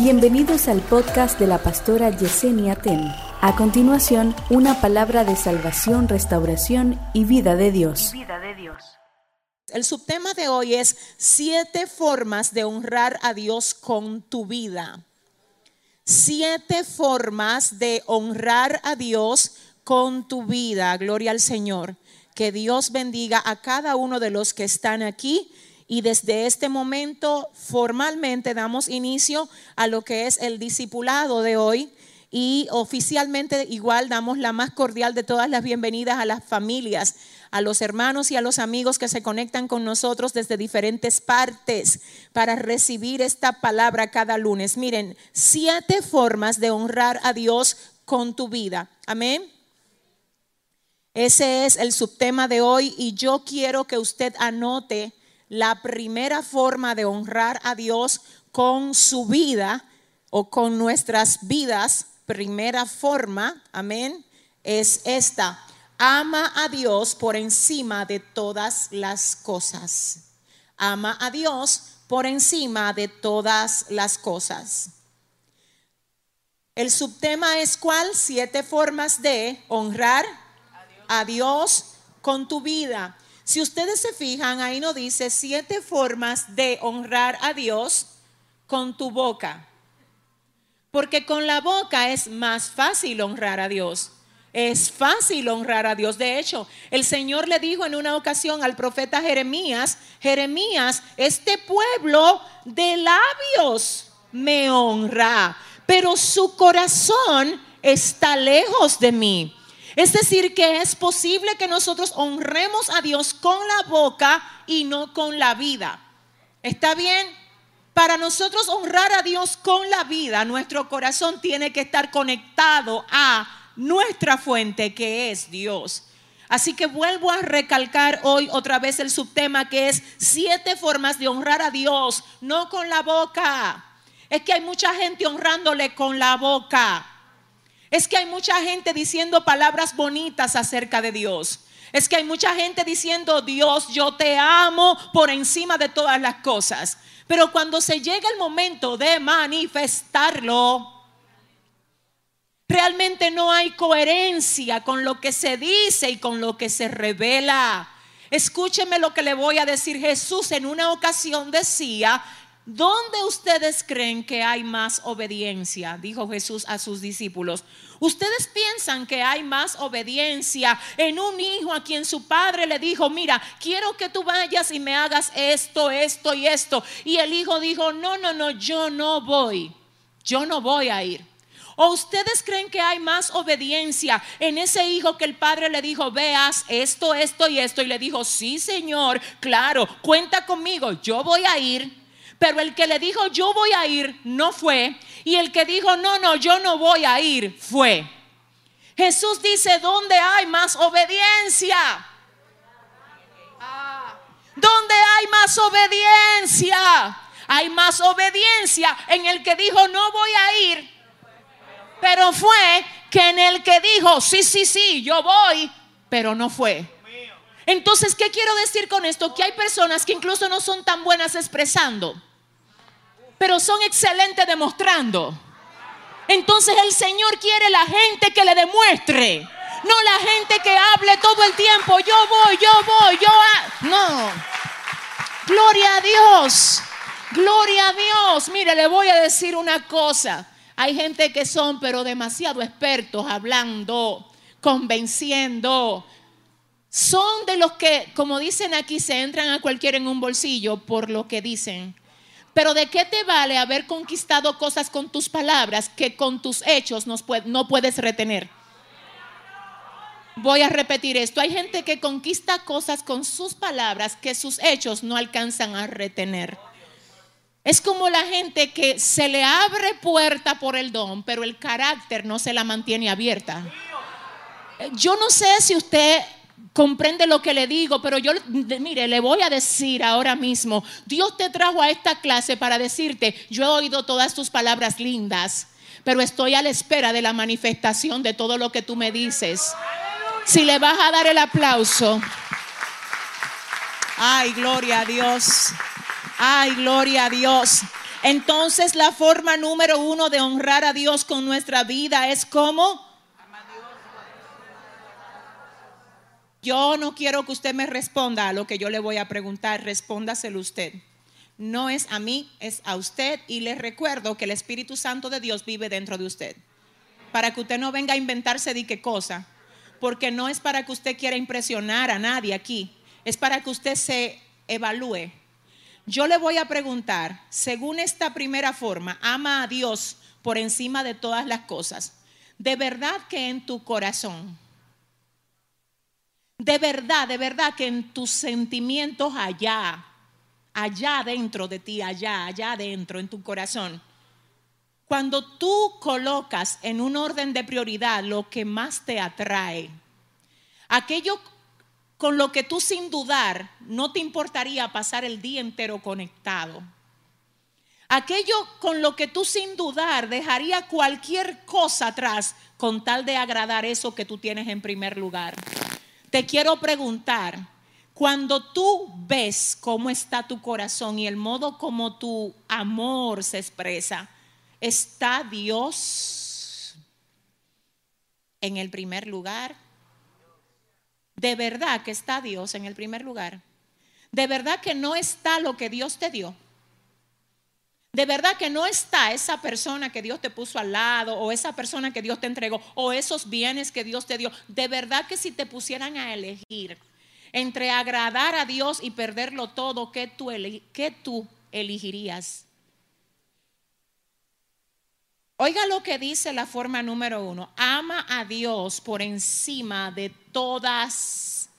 Bienvenidos al podcast de la pastora Yesenia Ten. A continuación, una palabra de salvación, restauración y vida de Dios. vida de Dios. El subtema de hoy es siete formas de honrar a Dios con tu vida. Siete formas de honrar a Dios con tu vida. Gloria al Señor. Que Dios bendiga a cada uno de los que están aquí y desde este momento formalmente damos inicio a lo que es el discipulado de hoy y oficialmente igual damos la más cordial de todas las bienvenidas a las familias, a los hermanos y a los amigos que se conectan con nosotros desde diferentes partes para recibir esta palabra cada lunes. Miren, siete formas de honrar a Dios con tu vida. Amén. Ese es el subtema de hoy y yo quiero que usted anote la primera forma de honrar a Dios con su vida o con nuestras vidas, primera forma, amén, es esta. Ama a Dios por encima de todas las cosas. Ama a Dios por encima de todas las cosas. El subtema es cuál? Siete formas de honrar a Dios con tu vida. Si ustedes se fijan, ahí nos dice siete formas de honrar a Dios con tu boca. Porque con la boca es más fácil honrar a Dios. Es fácil honrar a Dios. De hecho, el Señor le dijo en una ocasión al profeta Jeremías, Jeremías, este pueblo de labios me honra, pero su corazón está lejos de mí. Es decir, que es posible que nosotros honremos a Dios con la boca y no con la vida. ¿Está bien? Para nosotros honrar a Dios con la vida, nuestro corazón tiene que estar conectado a nuestra fuente que es Dios. Así que vuelvo a recalcar hoy otra vez el subtema que es siete formas de honrar a Dios, no con la boca. Es que hay mucha gente honrándole con la boca. Es que hay mucha gente diciendo palabras bonitas acerca de Dios. Es que hay mucha gente diciendo, Dios, yo te amo por encima de todas las cosas. Pero cuando se llega el momento de manifestarlo, realmente no hay coherencia con lo que se dice y con lo que se revela. Escúcheme lo que le voy a decir. Jesús en una ocasión decía, ¿Dónde ustedes creen que hay más obediencia? Dijo Jesús a sus discípulos. ¿Ustedes piensan que hay más obediencia en un hijo a quien su padre le dijo, mira, quiero que tú vayas y me hagas esto, esto y esto? Y el hijo dijo, no, no, no, yo no voy, yo no voy a ir. ¿O ustedes creen que hay más obediencia en ese hijo que el padre le dijo, veas esto, esto y esto? Y le dijo, sí, Señor, claro, cuenta conmigo, yo voy a ir. Pero el que le dijo, yo voy a ir, no fue. Y el que dijo, no, no, yo no voy a ir, fue. Jesús dice, ¿dónde hay más obediencia? ¿Dónde hay más obediencia? Hay más obediencia en el que dijo, no voy a ir. Pero fue que en el que dijo, sí, sí, sí, yo voy, pero no fue. Entonces, ¿qué quiero decir con esto? Que hay personas que incluso no son tan buenas expresando pero son excelentes demostrando. Entonces el Señor quiere la gente que le demuestre, no la gente que hable todo el tiempo, yo voy, yo voy, yo... No. Gloria a Dios, gloria a Dios. Mire, le voy a decir una cosa. Hay gente que son, pero demasiado expertos hablando, convenciendo. Son de los que, como dicen aquí, se entran a cualquiera en un bolsillo por lo que dicen. Pero ¿de qué te vale haber conquistado cosas con tus palabras que con tus hechos no puedes retener? Voy a repetir esto. Hay gente que conquista cosas con sus palabras que sus hechos no alcanzan a retener. Es como la gente que se le abre puerta por el don, pero el carácter no se la mantiene abierta. Yo no sé si usted comprende lo que le digo, pero yo, mire, le voy a decir ahora mismo, Dios te trajo a esta clase para decirte, yo he oído todas tus palabras lindas, pero estoy a la espera de la manifestación de todo lo que tú me dices. Si le vas a dar el aplauso, ay, gloria a Dios, ay, gloria a Dios. Entonces la forma número uno de honrar a Dios con nuestra vida es como... Yo no quiero que usted me responda a lo que yo le voy a preguntar, respóndaselo usted. No es a mí, es a usted y le recuerdo que el Espíritu Santo de Dios vive dentro de usted. Para que usted no venga a inventarse de qué cosa, porque no es para que usted quiera impresionar a nadie aquí, es para que usted se evalúe. Yo le voy a preguntar, según esta primera forma, ama a Dios por encima de todas las cosas. ¿De verdad que en tu corazón de verdad, de verdad que en tus sentimientos allá, allá dentro de ti, allá, allá adentro, en tu corazón, cuando tú colocas en un orden de prioridad lo que más te atrae, aquello con lo que tú sin dudar no te importaría pasar el día entero conectado. Aquello con lo que tú sin dudar dejaría cualquier cosa atrás con tal de agradar eso que tú tienes en primer lugar. Te quiero preguntar, cuando tú ves cómo está tu corazón y el modo como tu amor se expresa, ¿está Dios en el primer lugar? ¿De verdad que está Dios en el primer lugar? ¿De verdad que no está lo que Dios te dio? De verdad que no está esa persona que Dios te puso al lado o esa persona que Dios te entregó o esos bienes que Dios te dio. De verdad que si te pusieran a elegir entre agradar a Dios y perderlo todo, ¿qué tú, qué tú elegirías? Oiga lo que dice la forma número uno. Ama a Dios por encima de todas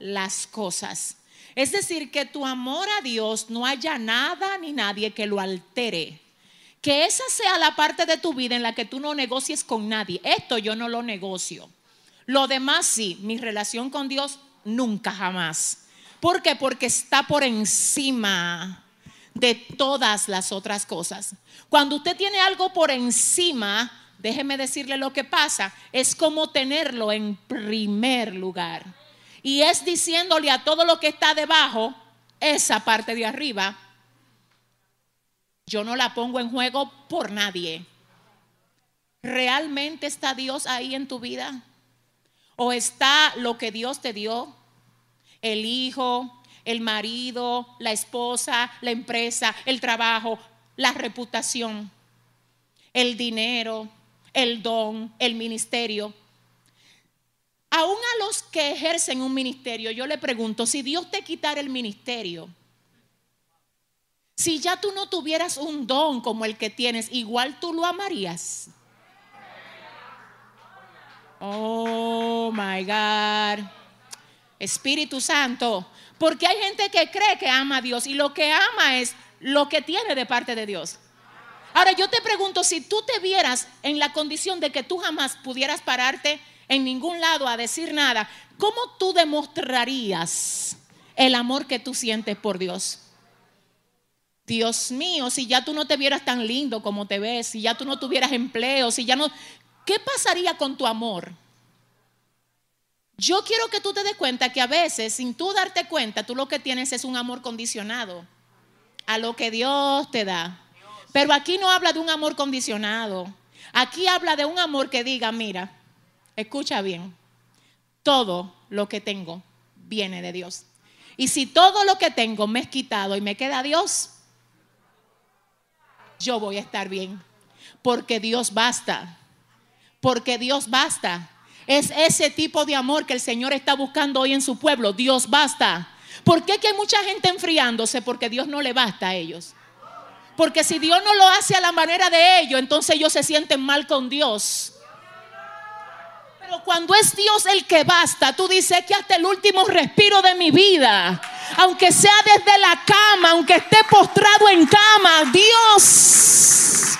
las cosas. Es decir, que tu amor a Dios no haya nada ni nadie que lo altere. Que esa sea la parte de tu vida en la que tú no negocies con nadie. Esto yo no lo negocio. Lo demás sí, mi relación con Dios nunca jamás. ¿Por qué? Porque está por encima de todas las otras cosas. Cuando usted tiene algo por encima, déjeme decirle lo que pasa, es como tenerlo en primer lugar y es diciéndole a todo lo que está debajo, esa parte de arriba, yo no la pongo en juego por nadie. ¿Realmente está Dios ahí en tu vida? ¿O está lo que Dios te dio? El hijo, el marido, la esposa, la empresa, el trabajo, la reputación, el dinero, el don, el ministerio aún a los que ejercen un ministerio, yo le pregunto, si Dios te quitara el ministerio, si ya tú no tuvieras un don como el que tienes, igual tú lo amarías. Oh, my God. Espíritu Santo. Porque hay gente que cree que ama a Dios y lo que ama es lo que tiene de parte de Dios. Ahora yo te pregunto, si tú te vieras en la condición de que tú jamás pudieras pararte en ningún lado a decir nada, ¿cómo tú demostrarías el amor que tú sientes por Dios? Dios mío, si ya tú no te vieras tan lindo como te ves, si ya tú no tuvieras empleo, si ya no... ¿Qué pasaría con tu amor? Yo quiero que tú te des cuenta que a veces, sin tú darte cuenta, tú lo que tienes es un amor condicionado a lo que Dios te da. Pero aquí no habla de un amor condicionado. Aquí habla de un amor que diga, mira, escucha bien, todo lo que tengo viene de Dios. Y si todo lo que tengo me es quitado y me queda Dios, yo voy a estar bien. Porque Dios basta. Porque Dios basta. Es ese tipo de amor que el Señor está buscando hoy en su pueblo. Dios basta. ¿Por qué que hay mucha gente enfriándose? Porque Dios no le basta a ellos. Porque si Dios no lo hace a la manera de ellos, entonces ellos se sienten mal con Dios cuando es Dios el que basta, tú dices que hasta el último respiro de mi vida, aunque sea desde la cama, aunque esté postrado en cama, Dios,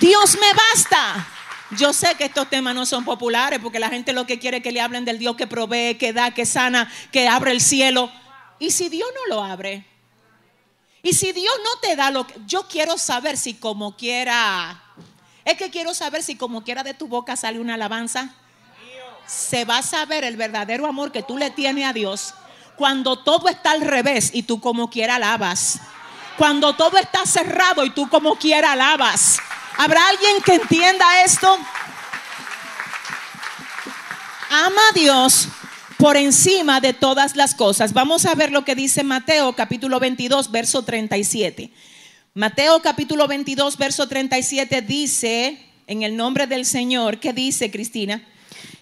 Dios me basta. Yo sé que estos temas no son populares porque la gente lo que quiere es que le hablen del Dios que provee, que da, que sana, que abre el cielo. ¿Y si Dios no lo abre? ¿Y si Dios no te da lo que... Yo quiero saber si como quiera es que quiero saber si como quiera de tu boca sale una alabanza. Se va a saber el verdadero amor que tú le tienes a Dios cuando todo está al revés y tú como quiera alabas. Cuando todo está cerrado y tú como quiera alabas. ¿Habrá alguien que entienda esto? Ama a Dios por encima de todas las cosas. Vamos a ver lo que dice Mateo capítulo 22, verso 37. Mateo capítulo 22, verso 37 dice, en el nombre del Señor, ¿qué dice Cristina?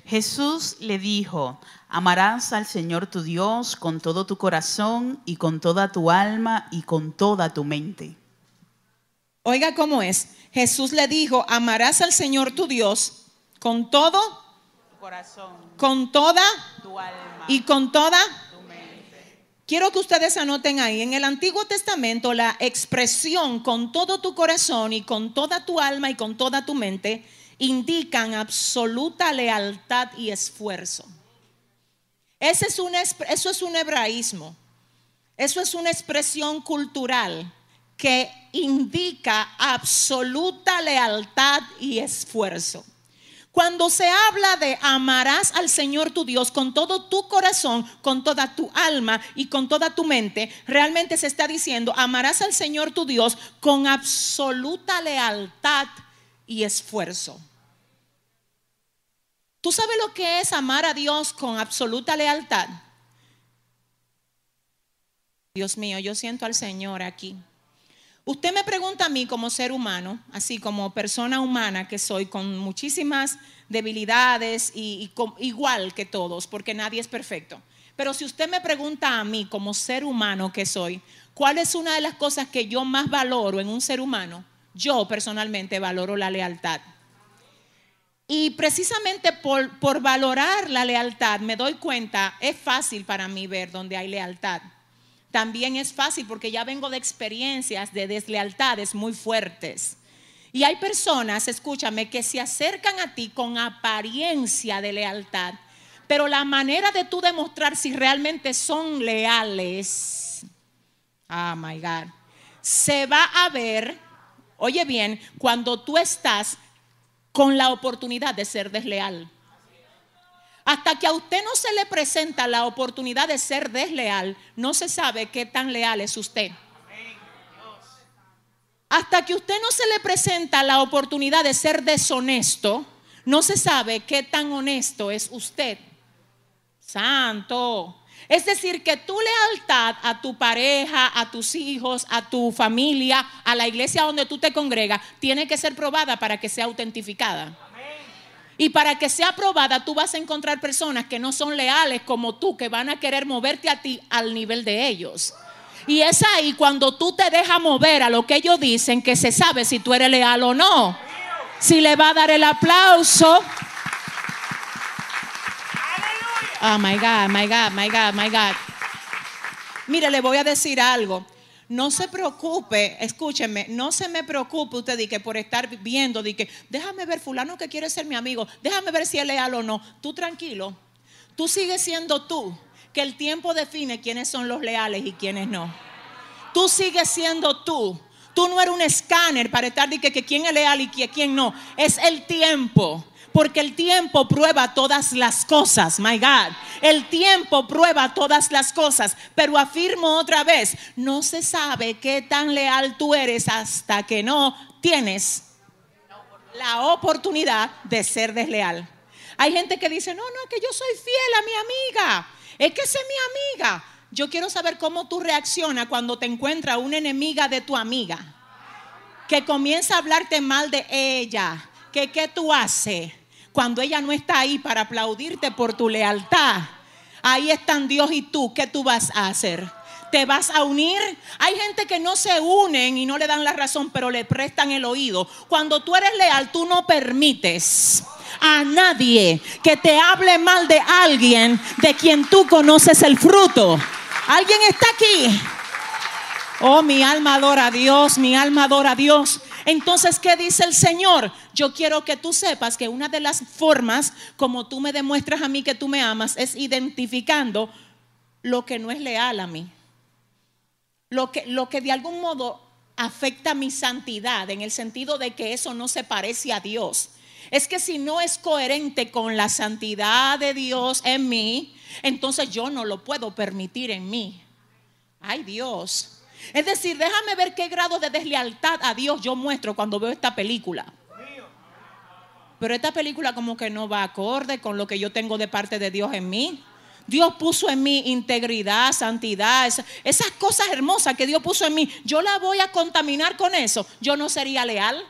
Jesús le dijo, amarás al Señor tu Dios con todo tu corazón y con toda tu alma y con toda tu mente. Oiga cómo es. Jesús le dijo, amarás al Señor tu Dios con todo Tu corazón, con toda tu alma, y con toda. Quiero que ustedes anoten ahí, en el Antiguo Testamento la expresión con todo tu corazón y con toda tu alma y con toda tu mente indican absoluta lealtad y esfuerzo. Ese es un, es- eso es un hebraísmo, eso es una expresión cultural que indica absoluta lealtad y esfuerzo. Cuando se habla de amarás al Señor tu Dios con todo tu corazón, con toda tu alma y con toda tu mente, realmente se está diciendo amarás al Señor tu Dios con absoluta lealtad y esfuerzo. ¿Tú sabes lo que es amar a Dios con absoluta lealtad? Dios mío, yo siento al Señor aquí. Usted me pregunta a mí como ser humano, así como persona humana que soy, con muchísimas debilidades y, igual que todos, porque nadie es perfecto. Pero si usted me pregunta a mí como ser humano que soy, ¿cuál es una de las cosas que yo más valoro en un ser humano? Yo personalmente valoro la lealtad. Y precisamente por, por valorar la lealtad me doy cuenta, es fácil para mí ver donde hay lealtad. También es fácil porque ya vengo de experiencias de deslealtades muy fuertes. Y hay personas, escúchame, que se acercan a ti con apariencia de lealtad, pero la manera de tú demostrar si realmente son leales, oh my God, se va a ver, oye bien, cuando tú estás con la oportunidad de ser desleal. Hasta que a usted no se le presenta la oportunidad de ser desleal, no se sabe qué tan leal es usted. Hasta que usted no se le presenta la oportunidad de ser deshonesto, no se sabe qué tan honesto es usted. Santo. Es decir, que tu lealtad a tu pareja, a tus hijos, a tu familia, a la iglesia donde tú te congregas, tiene que ser probada para que sea autentificada. Y para que sea aprobada, tú vas a encontrar personas que no son leales como tú, que van a querer moverte a ti al nivel de ellos. Y es ahí cuando tú te dejas mover a lo que ellos dicen, que se sabe si tú eres leal o no. Si le va a dar el aplauso. Oh my God, my God, my God, my God. Mire, le voy a decir algo. No se preocupe, escúcheme, no se me preocupe usted de que por estar viendo, de que déjame ver fulano que quiere ser mi amigo, déjame ver si es leal o no. Tú tranquilo, tú sigues siendo tú, que el tiempo define quiénes son los leales y quiénes no. Tú sigues siendo tú. Tú no eres un escáner para estar de que, que quién es leal y quién no. Es el tiempo. Porque el tiempo prueba todas las cosas, my God. El tiempo prueba todas las cosas. Pero afirmo otra vez, no se sabe qué tan leal tú eres hasta que no tienes la oportunidad de ser desleal. Hay gente que dice, no, no, que yo soy fiel a mi amiga. Es que esa es mi amiga. Yo quiero saber cómo tú reaccionas cuando te encuentra una enemiga de tu amiga. Que comienza a hablarte mal de ella. Que qué tú haces cuando ella no está ahí para aplaudirte por tu lealtad. Ahí están Dios y tú. ¿Qué tú vas a hacer? ¿Te vas a unir? Hay gente que no se unen y no le dan la razón, pero le prestan el oído. Cuando tú eres leal, tú no permites a nadie que te hable mal de alguien de quien tú conoces el fruto. ¿Alguien está aquí? Oh, mi alma adora a Dios, mi alma adora a Dios. Entonces, ¿qué dice el Señor? Yo quiero que tú sepas que una de las formas como tú me demuestras a mí que tú me amas es identificando lo que no es leal a mí. Lo que, lo que de algún modo afecta mi santidad en el sentido de que eso no se parece a Dios. Es que si no es coherente con la santidad de Dios en mí, entonces yo no lo puedo permitir en mí. Ay Dios. Es decir, déjame ver qué grado de deslealtad a Dios yo muestro cuando veo esta película. Pero esta película como que no va acorde con lo que yo tengo de parte de Dios en mí. Dios puso en mí integridad, santidad, esas, cosas hermosas que Dios puso en mí. Yo la voy a contaminar con eso. Yo no sería leal.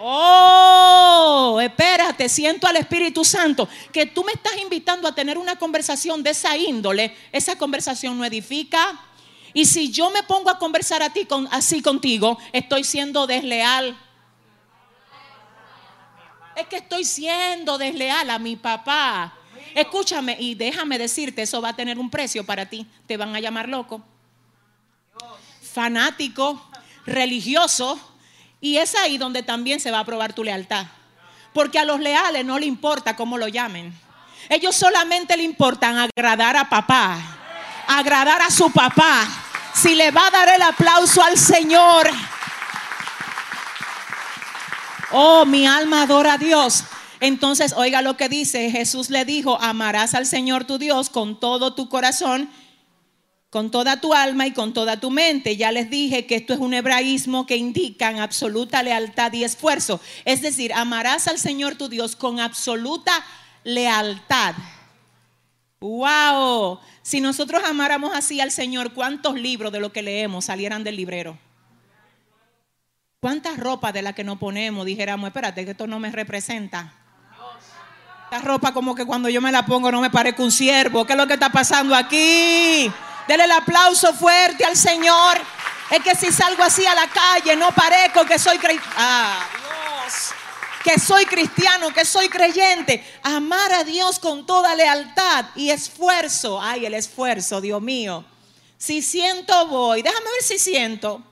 Oh, espérate, siento al Espíritu Santo que tú me estás invitando a tener una conversación de esa índole. Esa conversación no edifica. Y si yo me pongo a conversar a ti con, así contigo, estoy siendo desleal. Es que estoy siendo desleal a mi papá. Escúchame y déjame decirte, eso va a tener un precio para ti. Te van a llamar loco, fanático, religioso y es ahí donde también se va a probar tu lealtad. Porque a los leales no le importa cómo lo llamen. Ellos solamente le importan agradar a papá, agradar a su papá. Si le va a dar el aplauso al Señor. Oh, mi alma adora a Dios. Entonces, oiga lo que dice. Jesús le dijo, amarás al Señor tu Dios con todo tu corazón con toda tu alma y con toda tu mente. Ya les dije que esto es un hebraísmo que indica absoluta lealtad y esfuerzo. Es decir, amarás al Señor tu Dios con absoluta lealtad. ¡Wow! Si nosotros amáramos así al Señor, ¿cuántos libros de lo que leemos salieran del librero? ¿Cuántas ropas de las que nos ponemos dijéramos, espérate, que esto no me representa? Esta ropa como que cuando yo me la pongo no me parezco un siervo. ¿Qué es lo que está pasando aquí? Dele el aplauso fuerte al Señor. Es que si salgo así a la calle, no parezco que soy cristiano. Ah. Que soy cristiano, que soy creyente. Amar a Dios con toda lealtad y esfuerzo. Ay, el esfuerzo, Dios mío. Si siento, voy. Déjame ver si siento.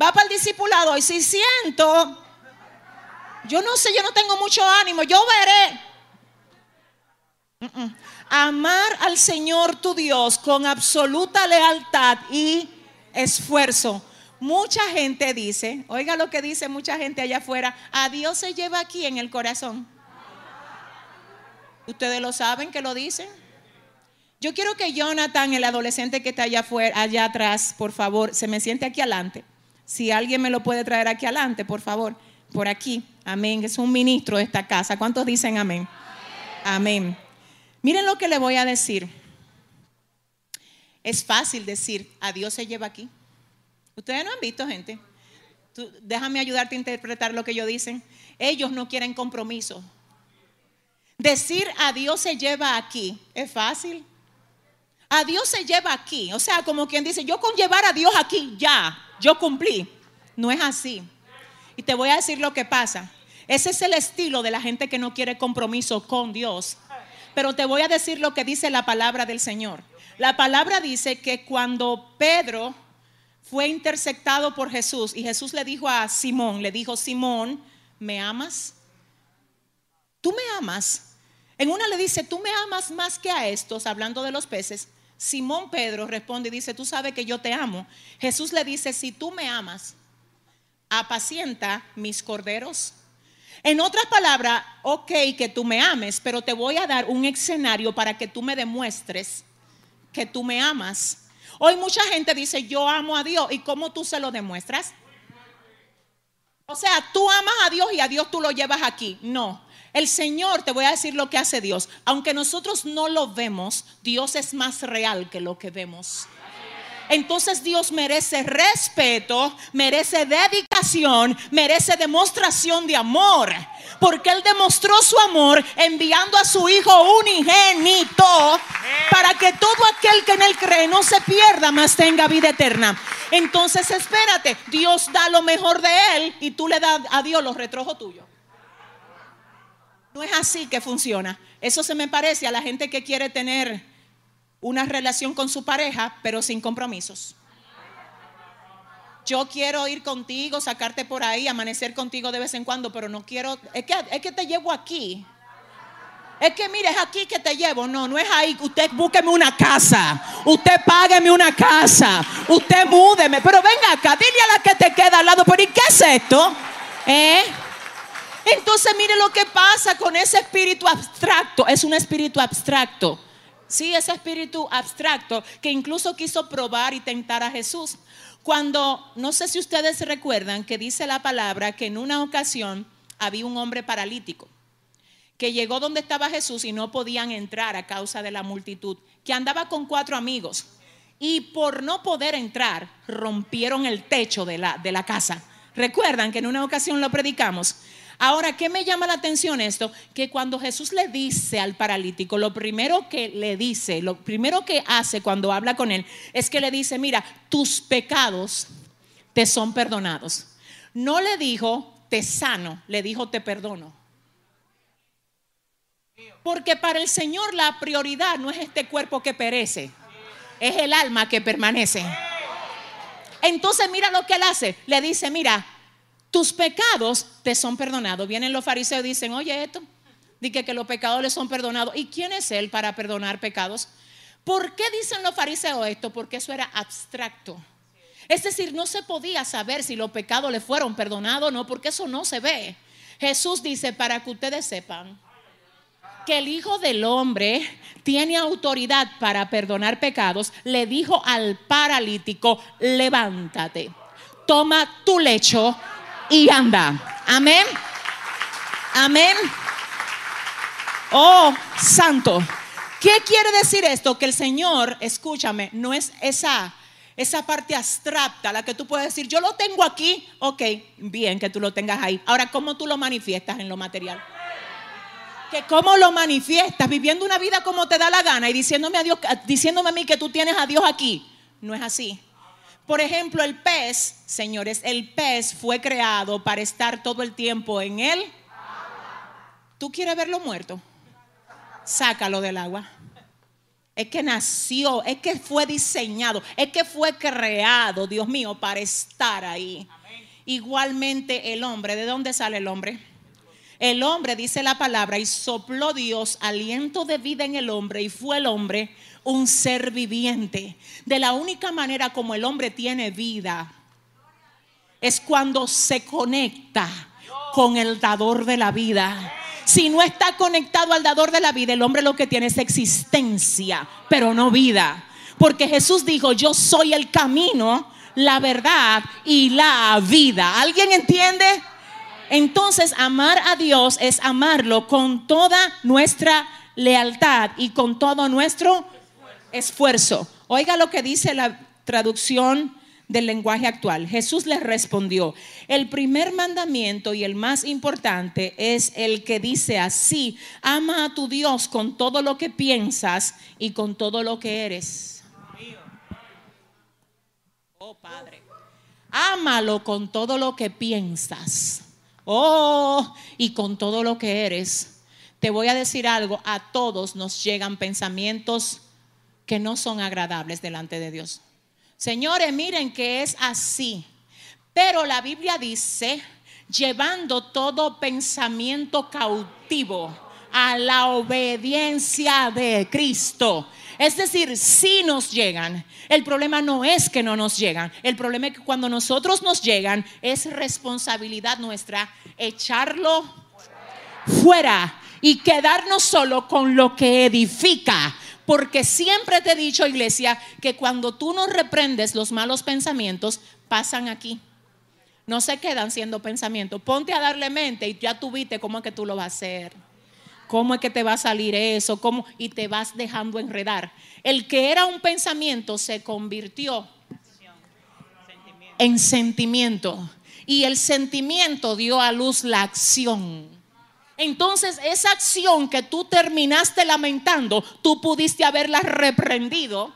Va para el discipulado y si siento, yo no sé, yo no tengo mucho ánimo, yo veré. Amar al Señor tu Dios con absoluta lealtad y esfuerzo. Mucha gente dice, oiga lo que dice mucha gente allá afuera, a Dios se lleva aquí en el corazón. Ustedes lo saben que lo dicen. Yo quiero que Jonathan, el adolescente que está allá afuera, allá atrás, por favor, se me siente aquí adelante. Si alguien me lo puede traer aquí adelante, por favor, por aquí. Amén. Es un ministro de esta casa. ¿Cuántos dicen amén? Amén. Miren lo que le voy a decir. Es fácil decir, a Dios se lleva aquí. Ustedes no han visto gente. déjame ayudarte a interpretar lo que ellos dicen. Ellos no quieren compromiso. Decir a Dios se lleva aquí es fácil. A Dios se lleva aquí. O sea, como quien dice, yo con llevar a Dios aquí, ya, yo cumplí. No es así. Y te voy a decir lo que pasa. Ese es el estilo de la gente que no quiere compromiso con Dios. Pero te voy a decir lo que dice la palabra del Señor. La palabra dice que cuando Pedro fue interceptado por Jesús y Jesús le dijo a Simón, le dijo, Simón, ¿me amas? ¿Tú me amas? En una le dice, ¿tú me amas más que a estos? Hablando de los peces. Simón Pedro responde y dice, tú sabes que yo te amo. Jesús le dice, si tú me amas, apacienta mis corderos. En otras palabras, ok que tú me ames, pero te voy a dar un escenario para que tú me demuestres que tú me amas. Hoy mucha gente dice, yo amo a Dios. ¿Y cómo tú se lo demuestras? O sea, tú amas a Dios y a Dios tú lo llevas aquí. No. El Señor, te voy a decir lo que hace Dios. Aunque nosotros no lo vemos, Dios es más real que lo que vemos entonces Dios merece respeto, merece dedicación, merece demostración de amor. Porque Él demostró su amor enviando a su Hijo unigénito para que todo aquel que en Él cree no se pierda, mas tenga vida eterna. Entonces espérate, Dios da lo mejor de Él y tú le das a Dios los retrojos tuyos. No es así que funciona. Eso se me parece a la gente que quiere tener una relación con su pareja, pero sin compromisos. Yo quiero ir contigo, sacarte por ahí, amanecer contigo de vez en cuando, pero no quiero, es que, es que te llevo aquí. Es que mire, es aquí que te llevo. No, no es ahí. Usted búsqueme una casa. Usted págueme una casa. Usted múdeme. Pero venga acá, dile a la que te queda al lado. Pero ¿y qué es esto? ¿Eh? Entonces mire lo que pasa con ese espíritu abstracto. Es un espíritu abstracto Sí, ese espíritu abstracto que incluso quiso probar y tentar a Jesús. Cuando, no sé si ustedes recuerdan que dice la palabra que en una ocasión había un hombre paralítico que llegó donde estaba Jesús y no podían entrar a causa de la multitud, que andaba con cuatro amigos y por no poder entrar rompieron el techo de la, de la casa. Recuerdan que en una ocasión lo predicamos. Ahora, ¿qué me llama la atención esto? Que cuando Jesús le dice al paralítico, lo primero que le dice, lo primero que hace cuando habla con él, es que le dice, mira, tus pecados te son perdonados. No le dijo, te sano, le dijo, te perdono. Porque para el Señor la prioridad no es este cuerpo que perece, es el alma que permanece. Entonces mira lo que él hace. Le dice, mira, tus pecados te son perdonados. Vienen los fariseos y dicen, oye esto, dice que los pecados le son perdonados. ¿Y quién es él para perdonar pecados? ¿Por qué dicen los fariseos esto? Porque eso era abstracto. Es decir, no se podía saber si los pecados le fueron perdonados o no, porque eso no se ve. Jesús dice, para que ustedes sepan que el Hijo del Hombre tiene autoridad para perdonar pecados, le dijo al paralítico, levántate, toma tu lecho y anda. Amén. Amén. Oh, santo. ¿Qué quiere decir esto? Que el Señor, escúchame, no es esa esa parte abstracta, la que tú puedes decir, yo lo tengo aquí, ok, bien que tú lo tengas ahí. Ahora, ¿cómo tú lo manifiestas en lo material? Que cómo lo manifiestas, viviendo una vida como te da la gana y diciéndome a Dios, diciéndome a mí que tú tienes a Dios aquí. No es así. Por ejemplo, el pez, señores, el pez fue creado para estar todo el tiempo en él. ¿Tú quieres verlo muerto? Sácalo del agua. Es que nació, es que fue diseñado, es que fue creado, Dios mío, para estar ahí. Igualmente el hombre, ¿de dónde sale el hombre? El hombre, dice la palabra, y sopló Dios aliento de vida en el hombre y fue el hombre un ser viviente. De la única manera como el hombre tiene vida es cuando se conecta con el dador de la vida. Si no está conectado al dador de la vida, el hombre lo que tiene es existencia, pero no vida. Porque Jesús dijo, yo soy el camino, la verdad y la vida. ¿Alguien entiende? Entonces, amar a Dios es amarlo con toda nuestra lealtad y con todo nuestro esfuerzo. Oiga lo que dice la traducción del lenguaje actual. Jesús les respondió, el primer mandamiento y el más importante es el que dice así, ama a tu Dios con todo lo que piensas y con todo lo que eres. Oh Padre, ámalo con todo lo que piensas. Oh, y con todo lo que eres. Te voy a decir algo, a todos nos llegan pensamientos que no son agradables delante de Dios. Señores, miren que es así. Pero la Biblia dice, llevando todo pensamiento cautivo a la obediencia de Cristo. Es decir, si nos llegan, el problema no es que no nos llegan, el problema es que cuando nosotros nos llegan es responsabilidad nuestra echarlo fuera y quedarnos solo con lo que edifica, porque siempre te he dicho, iglesia, que cuando tú no reprendes los malos pensamientos, pasan aquí. No se quedan siendo pensamientos. Ponte a darle mente y ya tú viste cómo es que tú lo vas a hacer. ¿Cómo es que te va a salir eso? ¿Cómo? Y te vas dejando enredar. El que era un pensamiento se convirtió en sentimiento. Y el sentimiento dio a luz la acción. Entonces esa acción que tú terminaste lamentando, tú pudiste haberla reprendido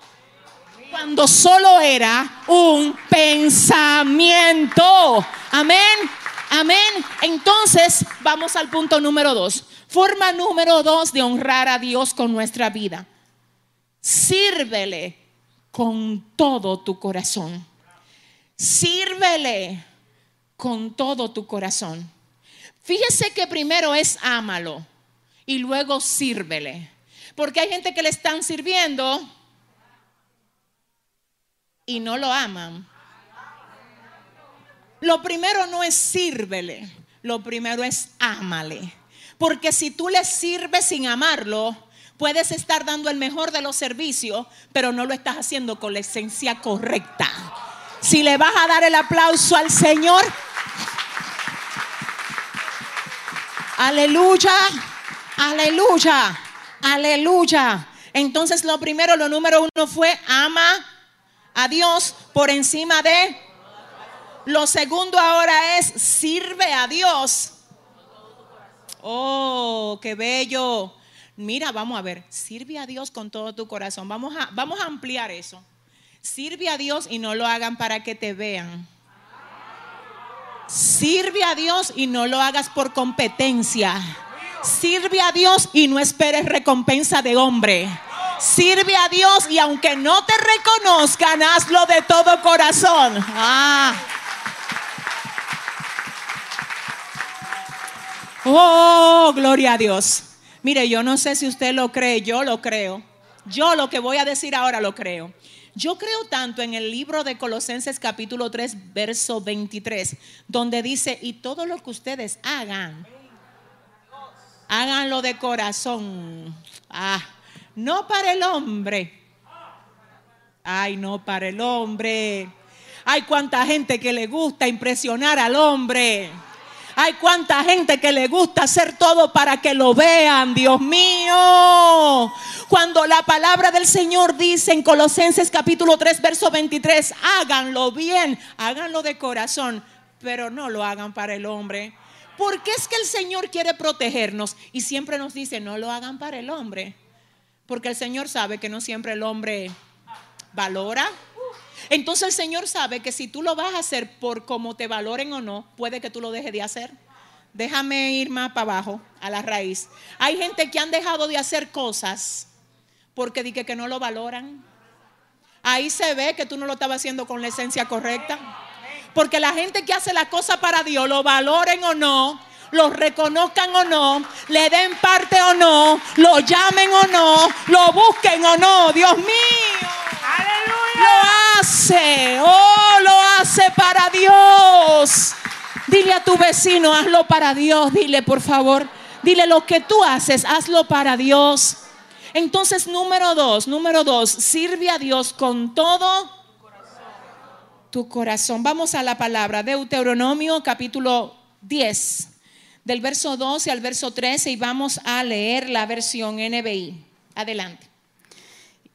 cuando solo era un pensamiento. Amén, amén. Entonces vamos al punto número dos. Forma número dos de honrar a Dios con nuestra vida. Sírvele con todo tu corazón. Sírvele con todo tu corazón. Fíjese que primero es ámalo y luego sírvele. Porque hay gente que le están sirviendo y no lo aman. Lo primero no es sírvele, lo primero es ámale. Porque si tú le sirves sin amarlo, Puedes estar dando el mejor de los servicios, pero no lo estás haciendo con la esencia correcta. Si le vas a dar el aplauso al Señor, aleluya, aleluya, aleluya. Entonces lo primero, lo número uno fue ama a Dios por encima de... Lo segundo ahora es sirve a Dios. Oh, qué bello. Mira, vamos a ver, sirve a Dios con todo tu corazón. Vamos a, vamos a ampliar eso. Sirve a Dios y no lo hagan para que te vean. Sirve a Dios y no lo hagas por competencia. Sirve a Dios y no esperes recompensa de hombre. Sirve a Dios y aunque no te reconozcan, hazlo de todo corazón. Ah. Oh, gloria a Dios. Mire, yo no sé si usted lo cree, yo lo creo. Yo lo que voy a decir ahora lo creo. Yo creo tanto en el libro de Colosenses capítulo 3, verso 23, donde dice, y todo lo que ustedes hagan, háganlo de corazón. Ah, no para el hombre. Ay, no para el hombre. Hay cuánta gente que le gusta impresionar al hombre. Hay cuánta gente que le gusta hacer todo para que lo vean, Dios mío. Cuando la palabra del Señor dice en Colosenses capítulo 3, verso 23, háganlo bien, háganlo de corazón, pero no lo hagan para el hombre. Porque es que el Señor quiere protegernos y siempre nos dice, no lo hagan para el hombre. Porque el Señor sabe que no siempre el hombre valora, entonces el Señor sabe que si tú lo vas a hacer por cómo te valoren o no, puede que tú lo dejes de hacer. Déjame ir más para abajo, a la raíz. Hay gente que han dejado de hacer cosas porque dije que no lo valoran. Ahí se ve que tú no lo estabas haciendo con la esencia correcta. Porque la gente que hace la cosa para Dios, lo valoren o no, lo reconozcan o no, le den parte o no, lo llamen o no, lo busquen o no. Dios mío. Lo hace, oh, lo hace para Dios. Dile a tu vecino, hazlo para Dios. Dile, por favor, dile lo que tú haces, hazlo para Dios. Entonces, número dos, número dos, sirve a Dios con todo tu corazón. Vamos a la palabra, Deuteronomio capítulo 10, del verso 12 al verso 13 y vamos a leer la versión NBI. Adelante.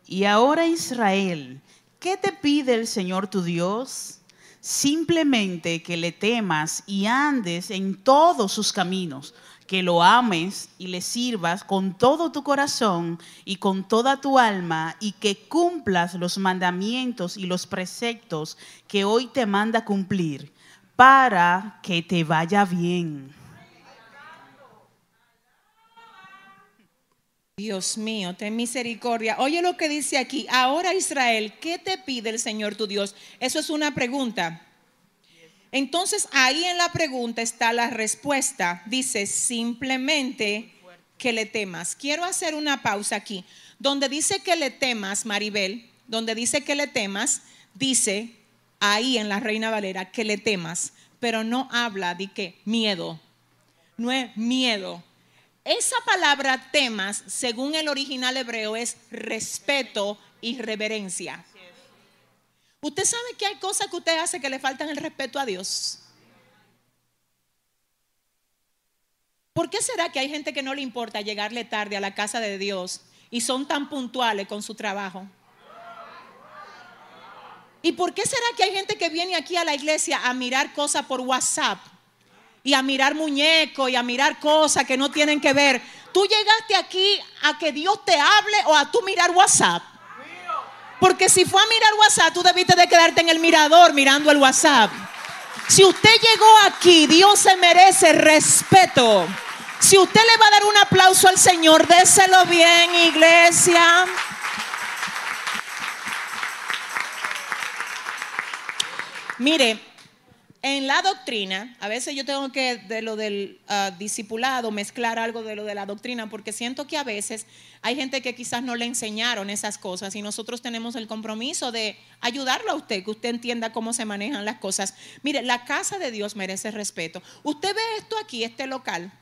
Y ahora Israel, ¿qué te pide el Señor tu Dios? Simplemente que le temas y andes en todos sus caminos, que lo ames y le sirvas con todo tu corazón y con toda tu alma y que cumplas los mandamientos y los preceptos que hoy te manda cumplir para que te vaya bien. Dios mío, ten misericordia. Oye lo que dice aquí. Ahora Israel, ¿qué te pide el Señor tu Dios? Eso es una pregunta. Entonces ahí en la pregunta está la respuesta. Dice simplemente que le temas. Quiero hacer una pausa aquí. Donde dice que le temas, Maribel, donde dice que le temas, dice ahí en la Reina Valera que le temas, pero no habla de que miedo. No es miedo esa palabra temas, según el original hebreo, es respeto y reverencia. Usted sabe que hay cosas que usted hace que le faltan el respeto a Dios. ¿Por qué será que hay gente que no le importa llegarle tarde a la casa de Dios y son tan puntuales con su trabajo? ¿Y por qué será que hay gente que viene aquí a la iglesia a mirar cosas por WhatsApp? Y a mirar muñecos y a mirar cosas que no tienen que ver. Tú llegaste aquí a que Dios te hable o a tú mirar WhatsApp. Porque si fue a mirar WhatsApp, tú debiste de quedarte en el mirador mirando el WhatsApp. Si usted llegó aquí, Dios se merece respeto. Si usted le va a dar un aplauso al Señor, déselo bien, iglesia. Mire, en la doctrina, a veces yo tengo que de lo del ah, discipulado mezclar algo de lo de la doctrina, porque siento que a veces hay gente que quizás no le enseñaron esas cosas y nosotros tenemos el compromiso de ayudarlo a usted, que usted entienda cómo se manejan las cosas. Mire, la casa de Dios merece respeto. Usted ve esto aquí, este local.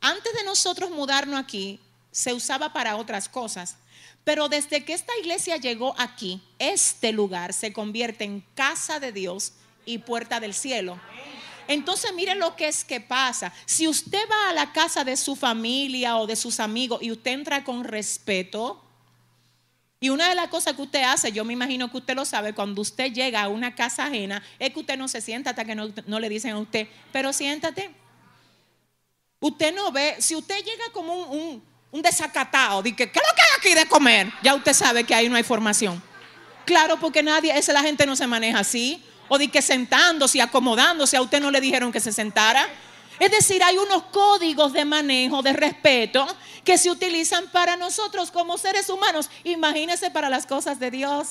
Antes de nosotros mudarnos aquí, se usaba para otras cosas. Pero desde que esta iglesia llegó aquí, este lugar se convierte en casa de Dios y puerta del cielo. Entonces mire lo que es que pasa. Si usted va a la casa de su familia o de sus amigos y usted entra con respeto, y una de las cosas que usted hace, yo me imagino que usted lo sabe, cuando usted llega a una casa ajena, es que usted no se sienta hasta que no, le dicen a usted, pero siéntate. Usted no ve, si usted llega como un, desacatado, de ¿qué es lo que hay aquí de comer? Ya usted sabe que ahí no hay formación. Claro, porque nadie, esa la gente no se maneja así. O de que sentándose, acomodándose, a usted no le dijeron que se sentara. Es decir, hay unos códigos de manejo, de respeto, que se utilizan para nosotros como seres humanos. Imagínese para las cosas de Dios.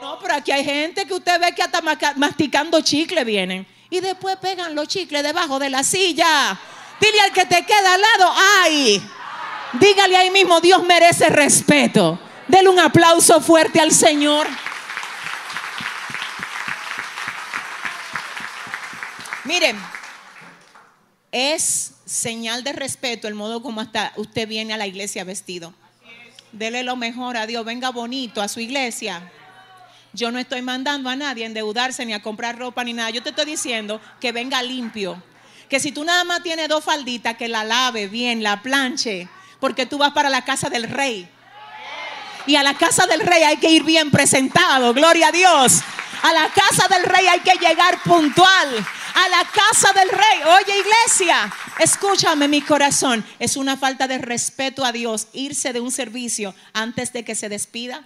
No, pero aquí hay gente que usted ve que hasta masticando chicle vienen. Y después pegan los chicles debajo de la silla. Dile al que te queda al lado, ay. Dígale ahí mismo, Dios merece respeto. Dele un aplauso fuerte al Señor. Miren, es señal de respeto el modo como hasta usted viene a la iglesia vestido. Dele lo mejor a Dios, venga bonito a su iglesia. Yo no estoy mandando a nadie a endeudarse ni a comprar ropa ni nada. Yo te estoy diciendo que venga limpio. Que si tú nada más tienes dos falditas, que la lave bien, la planche, porque tú vas para la casa del rey. Y a la casa del rey hay que ir bien presentado, gloria a Dios. A la casa del rey hay que llegar puntual a la casa del rey. Oye iglesia, escúchame mi corazón. Es una falta de respeto a Dios irse de un servicio antes de que se despida.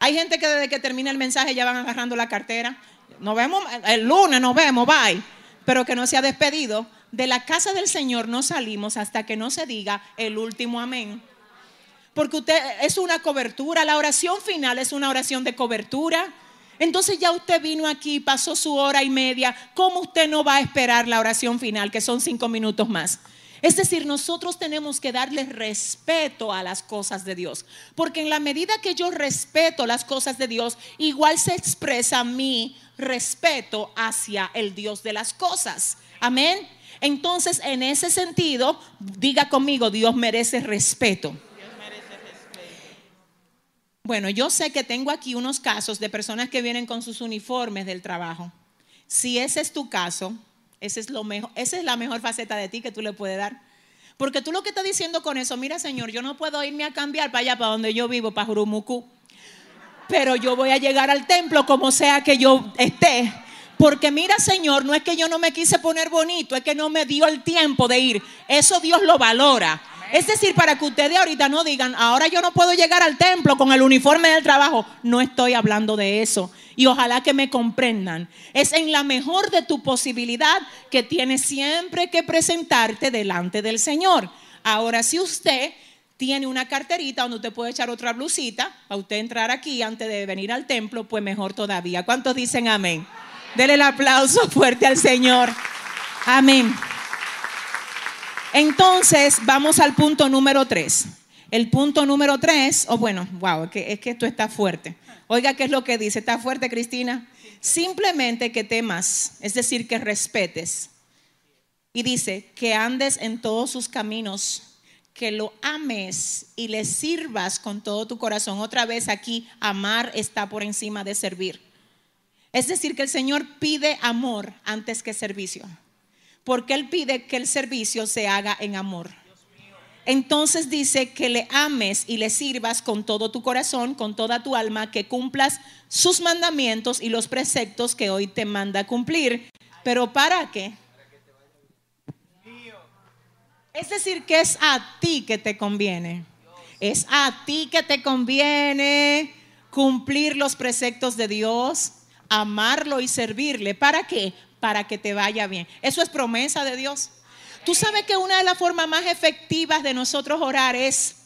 Hay gente que desde que termina el mensaje ya van agarrando la cartera. Nos vemos el lunes, nos vemos, bye. Pero que no se ha despedido. De la casa del Señor no salimos hasta que no se diga el último amén. Porque usted es una cobertura, la oración final es una oración de cobertura. Entonces ya usted vino aquí, pasó su hora y media. ¿Cómo usted no va a esperar la oración final, que son cinco minutos más? Es decir, nosotros tenemos que darle respeto a las cosas de Dios. Porque en la medida que yo respeto las cosas de Dios, igual se expresa mi respeto hacia el Dios de las cosas. Amén. Entonces, en ese sentido, diga conmigo, Dios merece respeto. Bueno, yo sé que tengo aquí unos casos de personas que vienen con sus uniformes del trabajo. Si ese es tu caso, ese es lo mejor, esa es la mejor faceta de ti que tú le puedes dar. Porque tú lo que estás diciendo con eso, mira Señor, yo no puedo irme a cambiar para allá, para donde yo vivo, para Jurumucú. Pero yo voy a llegar al templo como sea que yo esté. Porque mira Señor, no es que yo no me quise poner bonito, es que no me dio el tiempo de ir. Eso Dios lo valora. Es decir, para que ustedes ahorita no digan, ahora yo no puedo llegar al templo con el uniforme del trabajo. No estoy hablando de eso. Y ojalá que me comprendan. Es en la mejor de tu posibilidad que tienes siempre que presentarte delante del Señor. Ahora, si usted tiene una carterita donde usted puede echar otra blusita para usted entrar aquí antes de venir al templo, pues mejor todavía. ¿Cuántos dicen amén? Dele el aplauso fuerte al Señor. Amén. Entonces, vamos al punto número tres. El punto número tres, o bueno, wow, es que, es que esto está fuerte. Oiga, ¿qué es lo que dice? ¿Está fuerte, Cristina? Simplemente que temas, es decir, que respetes. Y dice, que andes en todos sus caminos, que lo ames y le sirvas con todo tu corazón. Otra vez aquí, amar está por encima de servir. Es decir, que el Señor pide amor antes que servicio porque Él pide que el servicio se haga en amor. Entonces dice que le ames y le sirvas con todo tu corazón, con toda tu alma, que cumplas sus mandamientos y los preceptos que hoy te manda cumplir. Pero ¿para qué? Es decir, que es a ti que te conviene. Es a ti que te conviene cumplir los preceptos de Dios, amarlo y servirle. ¿Para qué? Para que te vaya bien. Eso es promesa de Dios. Tú sabes que una de las formas más efectivas de nosotros orar es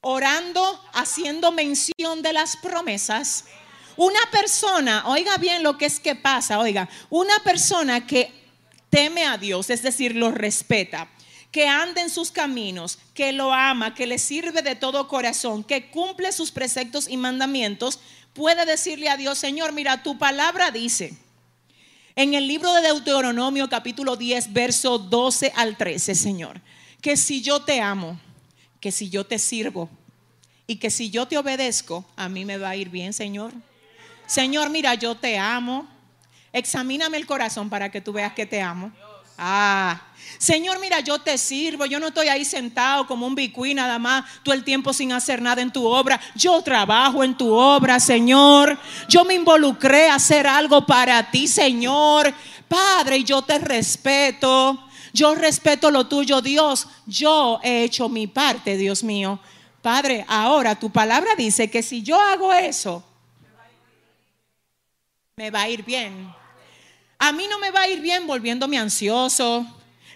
orando, haciendo mención de las promesas. Una persona, oiga bien lo que es que pasa, oiga, una persona que teme a Dios, es decir, lo respeta, que anda en sus caminos, que lo ama, que le sirve de todo corazón, que cumple sus preceptos y mandamientos, puede decirle a Dios, Señor, mira, tu palabra dice en el libro de Deuteronomio capítulo 10, verso 12 al 13, Señor, que si yo te amo, que si yo te sirvo y que si yo te obedezco, a mí me va a ir bien, Señor. Señor, mira, yo te amo. Examíname el corazón para que tú veas que te amo. Ah, Señor, mira, yo te sirvo, yo no estoy ahí sentado como un bicuí nada más, todo el tiempo sin hacer nada en tu obra. Yo trabajo en tu obra, Señor. Yo me involucré a hacer algo para ti, Señor. Padre, yo te respeto. Yo respeto lo tuyo, Dios. Yo he hecho mi parte, Dios mío. Padre, ahora tu palabra dice que si yo hago eso, me va a ir bien. A mí no me va a ir bien volviéndome ansioso,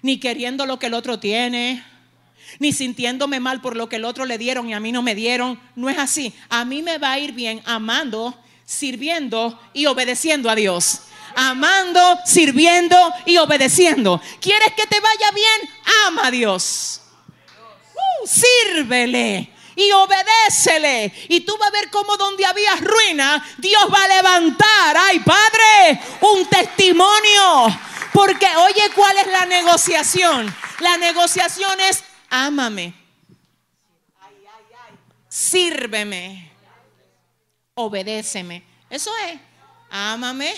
ni queriendo lo que el otro tiene, ni sintiéndome mal por lo que el otro le dieron y a mí no me dieron. No es así. A mí me va a ir bien amando, sirviendo y obedeciendo a Dios. Amando, sirviendo y obedeciendo. ¿Quieres que te vaya bien? Ama a Dios. Uh, sírvele y obedécele. Y tú vas a ver cómo donde había ruina, Dios va a levantar, ay Padre, un testimonio. Porque oye, ¿cuál es la negociación? La negociación es, ámame, sírveme, obedéceme. Eso es, ámame.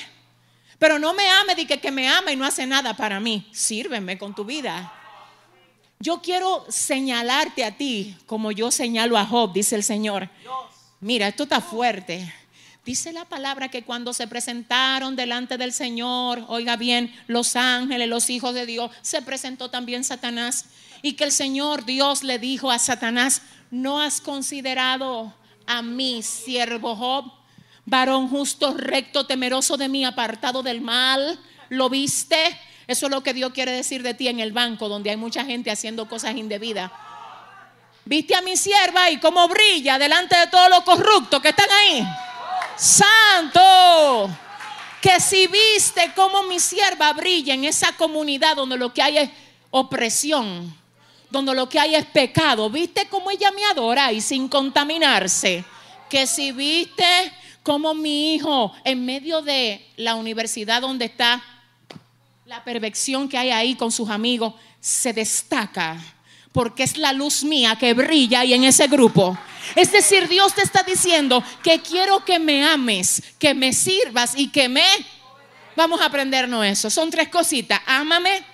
Pero no me ame, di que, que me ama y no hace nada para mí. Sírveme con tu vida. Yo quiero señalarte a ti como yo señalo a Job, dice el Señor. Mira, esto está fuerte. Dice la palabra que cuando se presentaron delante del Señor, oiga bien, los ángeles, los hijos de Dios, se presentó también Satanás. Y que el Señor Dios le dijo a Satanás, no has considerado a mí, siervo Job, varón justo, recto, temeroso de mí, apartado del mal. ¿Lo viste? Eso es lo que Dios quiere decir de ti en el banco, donde hay mucha gente haciendo cosas indebidas. ¿Viste a mi sierva y cómo brilla delante de todos los corruptos que están ahí? Santo. Que si viste cómo mi sierva brilla en esa comunidad donde lo que hay es opresión, donde lo que hay es pecado, viste cómo ella me adora y sin contaminarse. Que si viste cómo mi hijo en medio de la universidad donde está la perversión que hay ahí con sus amigos se destaca porque es la luz mía que brilla ahí en ese grupo. Es decir, Dios te está diciendo que quiero que me ames, que me sirvas y que me... Vamos a aprendernos eso. Son tres cositas. Ámame.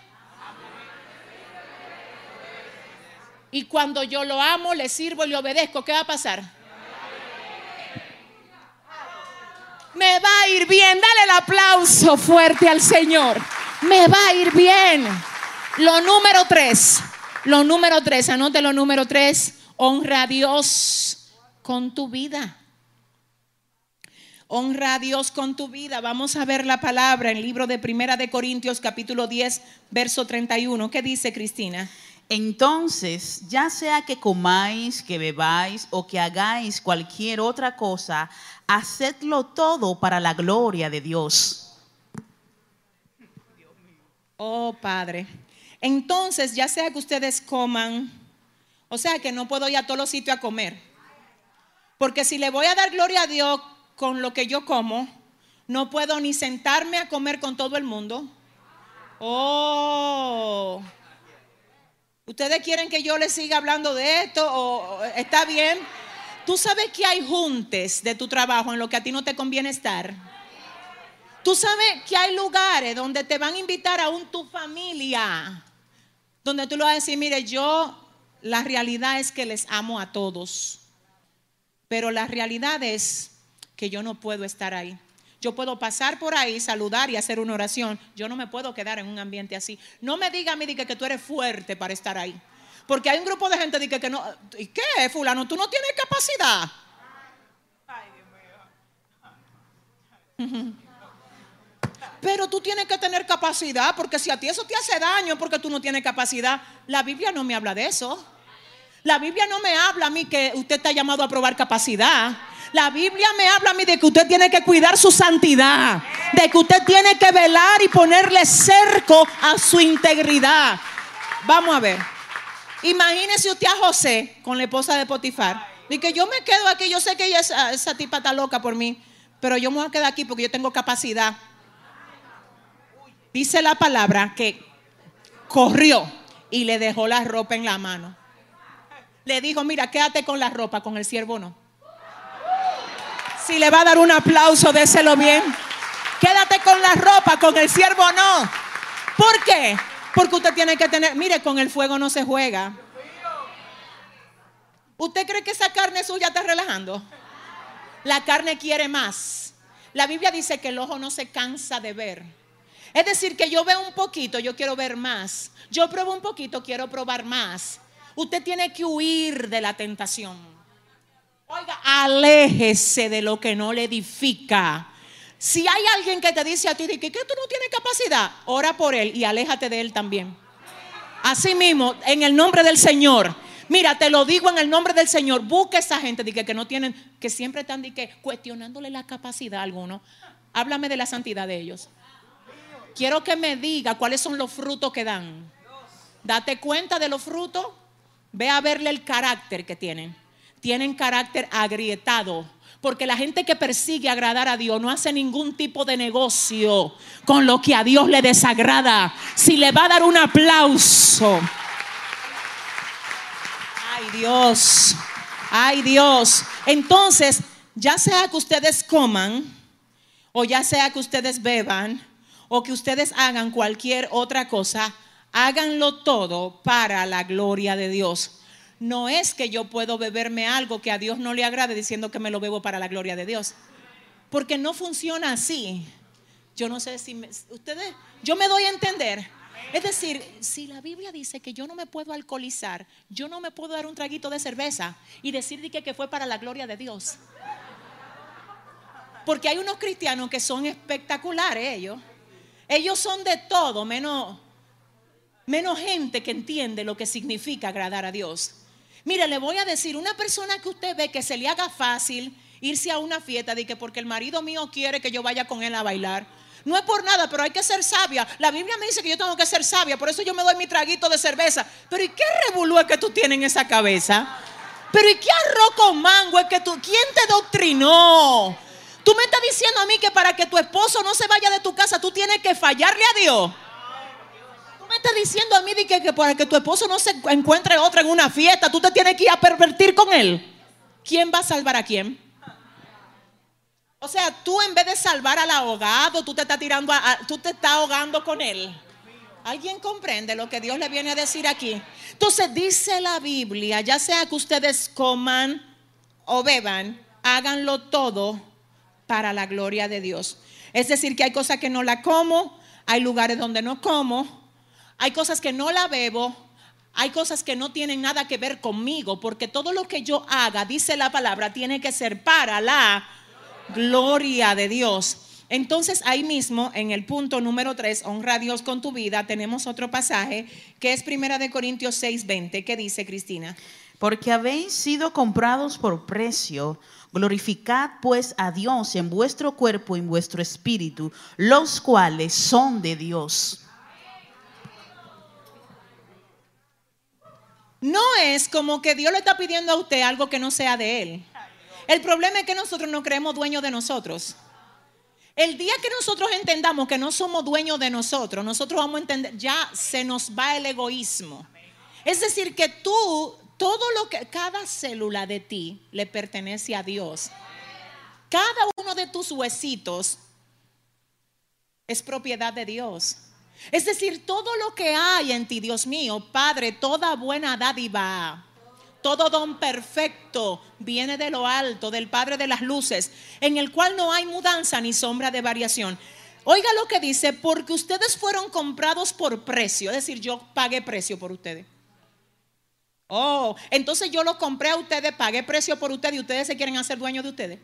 Y cuando yo lo amo, le sirvo y le obedezco, ¿qué va a pasar? Me va a ir bien. Dale el aplauso fuerte al Señor me va a ir bien. Lo número tres, lo número tres, anote lo número tres, honra a Dios con tu vida. Honra a Dios con tu vida. Vamos a ver la palabra en el libro de Primera de Corintios capítulo 10, verso 31. ¿Qué dice Cristina? Entonces, ya sea que comáis, que bebáis o que hagáis cualquier otra cosa, hacedlo todo para la gloria de Dios. Oh Padre. Entonces, ya sea que ustedes coman, o sea que no puedo ir a todos los sitios a comer. Porque si le voy a dar gloria a Dios con lo que yo como, no puedo ni sentarme a comer con todo el mundo. Oh. ¿Ustedes quieren que yo les siga hablando de esto? ¿O está bien? Tú sabes que hay juntes de tu trabajo en lo que a ti no te conviene estar. Tú sabes que hay lugares donde te van a invitar a un tu familia, donde tú le vas a decir, mire, yo, la realidad es que les amo a todos, pero la realidad es que yo no puedo estar ahí. Yo puedo pasar por ahí, saludar y hacer una oración. Yo no me puedo quedar en un ambiente así. No me diga a mí que, tú eres fuerte para estar ahí. Porque hay un grupo de gente que, que no. ¿Y qué, fulano? Tú no tienes capacidad. Ay, Dios mío. Pero tú tienes que tener capacidad, porque si a ti eso te hace daño porque tú no tienes capacidad, la Biblia no me habla de eso. La Biblia no me habla a mí que usted está llamado a probar capacidad. La Biblia me habla a mí de que usted tiene que cuidar su santidad, de que usted tiene que velar y ponerle cerco a su integridad. Vamos a ver. Imagínese usted a José con la esposa de Potifar. Y que yo me quedo aquí, yo sé que ella, esa, esa tipa está loca por mí, pero yo me voy a quedar aquí porque yo tengo capacidad dice la palabra que corrió y le dejó la ropa en la mano. Le dijo, mira, quédate con la ropa, con el siervo no. Si le va a dar un aplauso, déselo bien. Quédate con la ropa, con el siervo no. ¿Por qué? Porque usted tiene que tener, mire, con el fuego no se juega. ¿Usted cree que esa carne suya está relajando? La carne quiere más. La Biblia dice que el ojo no se cansa de ver. Es decir, que yo veo un poquito, yo quiero ver más. Yo pruebo un poquito, quiero probar más. Usted tiene que huir de la tentación. Oiga, aléjese de lo que no le edifica. Si hay alguien que te dice a ti que, tú no tienes capacidad, ora por él y aléjate de él también. Así mismo, en el nombre del Señor. Mira, te lo digo en el nombre del Señor. Busca esa gente que, que no tienen, que siempre están que, cuestionándole la capacidad a alguno. Háblame de la santidad de ellos. Quiero que me diga cuáles son los frutos que dan. Date cuenta de los frutos. Ve a verle el carácter que tienen. Tienen carácter agrietado. Porque la gente que persigue agradar a Dios no hace ningún tipo de negocio con lo que a Dios le desagrada. Si le va a dar un aplauso. Ay Dios, ay Dios. Entonces, ya sea que ustedes coman o ya sea que ustedes beban o que ustedes hagan cualquier otra cosa, háganlo todo para la gloria de Dios. No es que yo puedo beberme algo que a Dios no le agrade diciendo que me lo bebo para la gloria de Dios. Porque no funciona así. Yo no sé si ustedes, yo me doy a entender. Es decir, si la Biblia dice que yo no me puedo alcoholizar, yo no me puedo dar un traguito de cerveza y decir que, que fue para la gloria de Dios. Porque hay unos cristianos que son espectaculares ellos. Ellos son de todo, menos, menos gente que entiende lo que significa agradar a Dios. Mire, le voy a decir, una persona que usted ve que se le haga fácil irse a una fiesta de que porque el marido mío quiere que yo vaya con él a bailar. No es por nada, pero hay que ser sabia. La Biblia me dice que yo tengo que ser sabia, por eso yo me doy mi traguito de cerveza. Pero ¿y qué revolú es que tú tienes en esa cabeza? Pero ¿y qué arroz con mango es que tú? ¿Quién te doctrinó? Tú me estás diciendo a mí que para que tu esposo no se vaya de tu casa, tú tienes que fallarle a Dios. Tú me estás diciendo a mí que, para que tu esposo no se encuentre otra en una fiesta, tú te tienes que ir a pervertir con él. ¿Quién va a salvar a quién? O sea, tú en vez de salvar al ahogado, tú te estás tirando, tú te estás ahogando con él. ¿Alguien comprende lo que Dios le viene a decir aquí? Entonces dice la Biblia, ya sea que ustedes coman o beban, háganlo todo para la gloria de Dios. Es decir, que hay cosas que no la como, hay lugares donde no como, hay cosas que no la bebo, hay cosas que no tienen nada que ver conmigo, porque todo lo que yo haga, dice la palabra, tiene que ser para la gloria de Dios. Entonces ahí mismo, en el punto número 3, honra a Dios con tu vida, tenemos otro pasaje que es Primera de Corintios 6:20, que dice Cristina. Porque habéis sido comprados por precio Glorificad pues a Dios en vuestro cuerpo y en vuestro espíritu, los cuales son de Dios. No es como que Dios le está pidiendo a usted algo que no sea de Él. El problema es que nosotros no creemos dueños de nosotros. El día que nosotros entendamos que no somos dueños de nosotros, nosotros vamos a entender, ya se nos va el egoísmo. Es decir, que tú todo lo que, cada célula de ti le pertenece a Dios. Cada uno de tus huesitos es propiedad de Dios. Es decir, todo lo que hay en ti, Dios mío, Padre, toda buena dádiva, todo don perfecto viene de lo alto, del Padre de las luces, en el cual no hay mudanza ni sombra de variación. Oiga lo que dice, porque ustedes fueron comprados por precio, es decir, yo pagué precio por ustedes. Oh, entonces yo lo compré a ustedes, pagué precio por ustedes y ustedes se quieren hacer dueños de ustedes.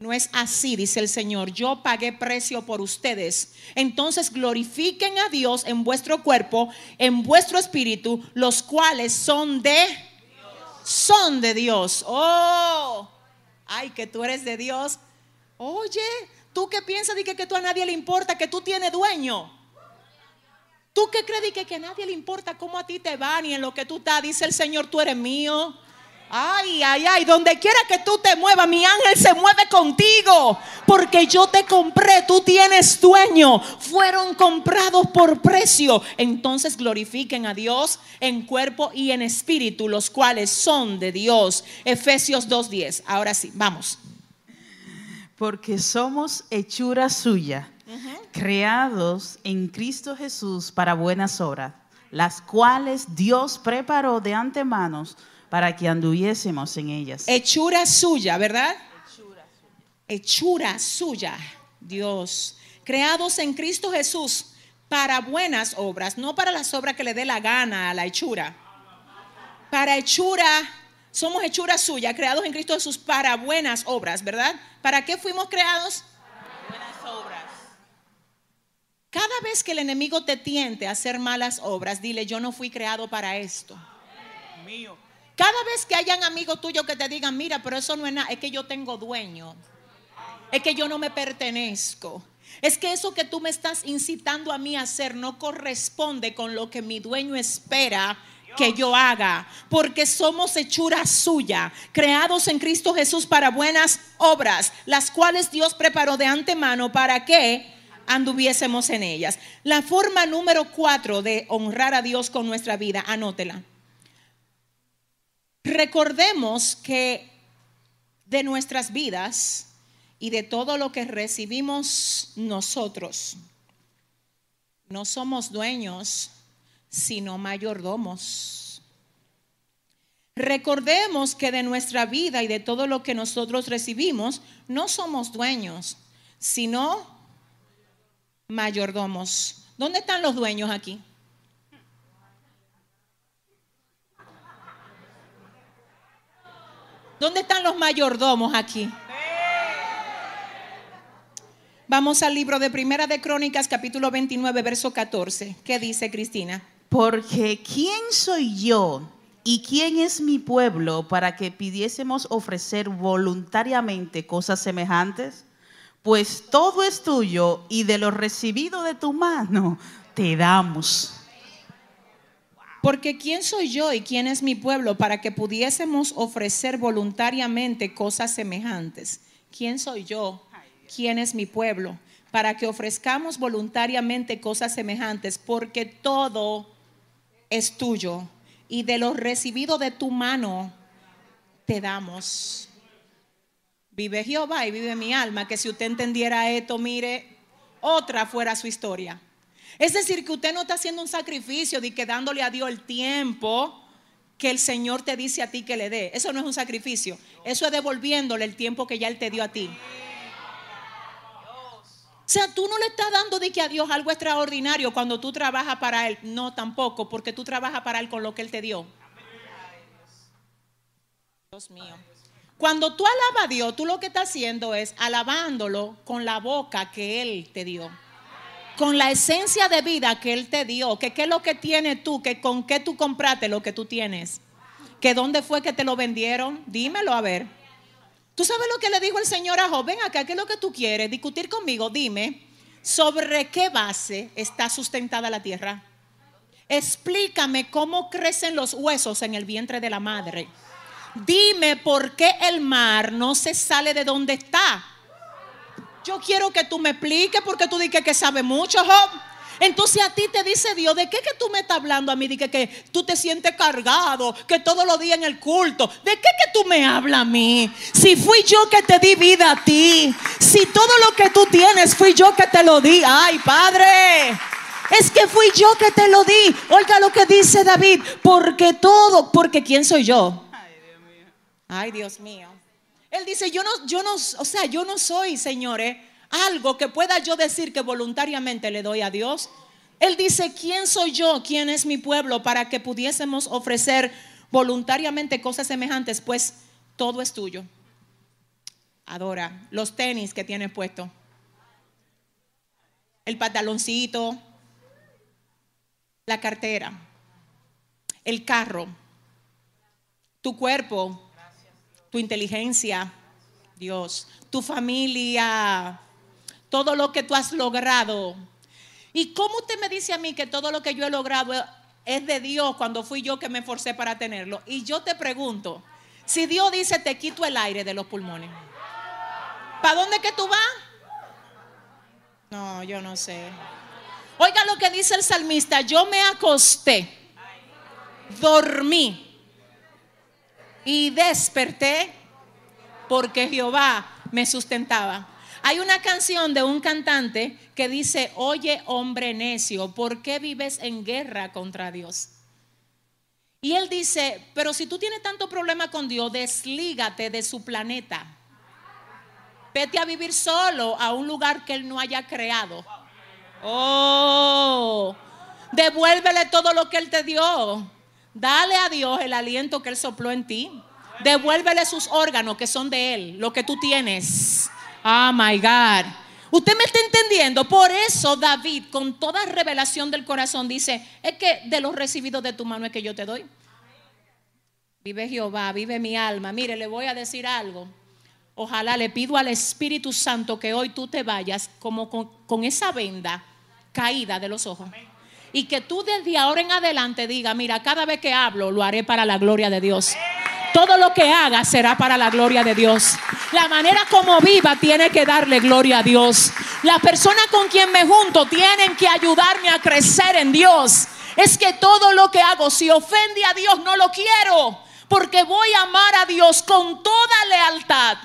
No es así, dice el Señor. Yo pagué precio por ustedes. Entonces glorifiquen a Dios en vuestro cuerpo, en vuestro espíritu, los cuales son de son de Dios. Oh, ay, que tú eres de Dios. Oye, tú qué piensas de que, que tú a nadie le importa, que tú tienes dueño. ¿Tú qué crees que, que a nadie le importa cómo a ti te va ni en lo que tú estás? Dice el Señor, tú eres mío. Ay, ay, ay, donde quiera que tú te muevas, mi ángel se mueve contigo, porque yo te compré, tú tienes dueño, fueron comprados por precio. Entonces glorifiquen a Dios en cuerpo y en espíritu, los cuales son de Dios. Efesios 2.10. Ahora sí, vamos. Porque somos hechura suya, creados en Cristo Jesús para buenas obras, las cuales Dios preparó de antemano para que anduviésemos en ellas. Hechura suya, ¿verdad? Hechura suya, Dios. Creados en Cristo Jesús para buenas obras, no para las obras que le dé la gana a la hechura. Para hechura, somos hechura suya, creados en Cristo Jesús para buenas obras, ¿verdad? ¿Para qué fuimos creados? buenas obras. Cada vez que el enemigo te tiente a hacer malas obras, dile, yo no fui creado para esto. Mío. Cada vez que hayan amigos tuyos que te digan, mira, pero eso no es nada, es que yo tengo dueño. Es que yo no me pertenezco. Es que eso que tú me estás incitando a mí a hacer no corresponde con lo que mi dueño espera que yo haga, porque somos hechura suya, creados en Cristo Jesús para buenas obras, las cuales Dios preparó de antemano para que anduviésemos en ellas. La forma número cuatro de honrar a Dios con nuestra vida, anótela. Recordemos que de nuestras vidas y de todo lo que recibimos nosotros, no somos dueños, sino mayordomos. Recordemos que de nuestra vida y de todo lo que nosotros recibimos, no somos dueños, sino mayordomos. ¿Dónde están los dueños aquí? ¿Dónde están los mayordomos aquí? Vamos al libro de Primera de Crónicas, capítulo 29, verso 14. ¿Qué dice Cristina? Porque ¿quién soy yo y quién es mi pueblo para que pidiésemos ofrecer voluntariamente cosas semejantes? Pues todo es tuyo y de lo recibido de tu mano te damos. Porque ¿quién soy yo y quién es mi pueblo para que pudiésemos ofrecer voluntariamente cosas semejantes? ¿Quién soy yo? ¿Quién es mi pueblo? Para que ofrezcamos voluntariamente cosas semejantes, porque todo es tuyo y de lo recibido de tu mano te damos. Vive Jehová y vive mi alma, que si usted entendiera esto, mire, otra fuera su historia. Es decir, que usted no está haciendo un sacrificio de que dándole a Dios el tiempo que el Señor te dice a ti que le dé. Eso no es un sacrificio. Eso es devolviéndole el tiempo que ya Él te dio a ti. O sea, tú no le estás dando de que a Dios algo extraordinario cuando tú trabajas para Él. No, tampoco, porque tú trabajas para Él con lo que Él te dio. Dios mío. Cuando tú alabas a Dios, tú lo que estás haciendo es alabándolo con la boca que Él te dio con la esencia de vida que Él te dio, que qué es lo que tienes tú, que con qué tú compraste lo que tú tienes, que dónde fue que te lo vendieron, dímelo a ver. ¿Tú sabes lo que le dijo el Señor a Job? Ven acá, ¿qué es lo que tú quieres? Discutir conmigo, dime, ¿sobre qué base está sustentada la tierra? Explícame cómo crecen los huesos en el vientre de la madre. Dime por qué el mar no se sale de donde está. Yo quiero que tú me expliques porque tú dices que sabe mucho, Job. Entonces a ti te dice Dios, ¿de qué que tú me estás hablando a mí? Dice que tú te sientes cargado, que todos los días en el culto. ¿De qué que tú me hablas a mí? Si fui yo que te di vida a ti, si todo lo que tú tienes fui yo que te lo di. Ay, Padre. Es que fui yo que te lo di. Oiga lo que dice David, porque todo, porque ¿quién soy yo? Ay, Dios mío. Él dice, yo no, yo no, o sea, yo no soy, señores, algo que pueda yo decir que voluntariamente le doy a Dios. Él dice, ¿quién soy yo? ¿Quién es mi pueblo para que pudiésemos ofrecer voluntariamente cosas semejantes? Pues todo es tuyo. Adora los tenis que tienes puesto, el pantaloncito, la cartera, el carro, tu cuerpo, tu inteligencia, Dios, tu familia, todo lo que tú has logrado. ¿Y cómo usted me dice a mí que todo lo que yo he logrado es de Dios cuando fui yo que me forcé para tenerlo? Y yo te pregunto, Si Dios dice, te quito el aire de los pulmones, ¿para dónde que tú vas? No, yo no sé. Oiga lo que dice el salmista, yo me acosté, dormí y desperté porque Jehová me sustentaba. Hay una canción de un cantante que dice, oye hombre necio, ¿por qué vives en guerra contra Dios? Y él dice, pero si tú tienes tanto problema con Dios, deslígate de su planeta. Vete a vivir solo a un lugar que Él no haya creado. Oh, devuélvele todo lo que Él te dio. Dale a Dios el aliento que Él sopló en ti. Devuélvele sus órganos que son de Él, lo que tú tienes. Oh my God. Usted me está entendiendo. Por eso David, con toda revelación del corazón, dice: Es que de los recibidos de tu mano es que yo te doy. Vive Jehová, vive mi alma. Mire, le voy a decir algo. Ojalá le pido al Espíritu Santo que hoy tú te vayas como con, con esa venda caída de los ojos. Y que tú desde ahora en adelante diga, mira, cada vez que hablo lo haré para la gloria de Dios. Todo lo que haga será para la gloria de Dios. La manera como viva tiene que darle gloria a Dios. La persona con quien me junto tienen que ayudarme a crecer en Dios. Es que todo lo que hago, si ofende a Dios, no lo quiero. Porque voy a amar a Dios con toda lealtad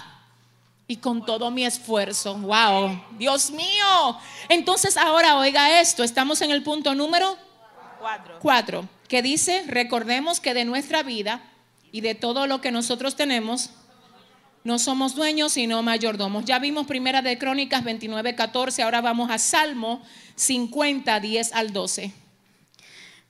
y con todo mi esfuerzo. Wow, Dios mío. Entonces ahora oiga esto, estamos en el punto número Cuatro. cuatro, que dice, recordemos que de nuestra vida y de todo lo que nosotros tenemos, no somos dueños sino mayordomos. Ya vimos primera de Crónicas 29, 14, ahora vamos a Salmo 50, 10 al 12.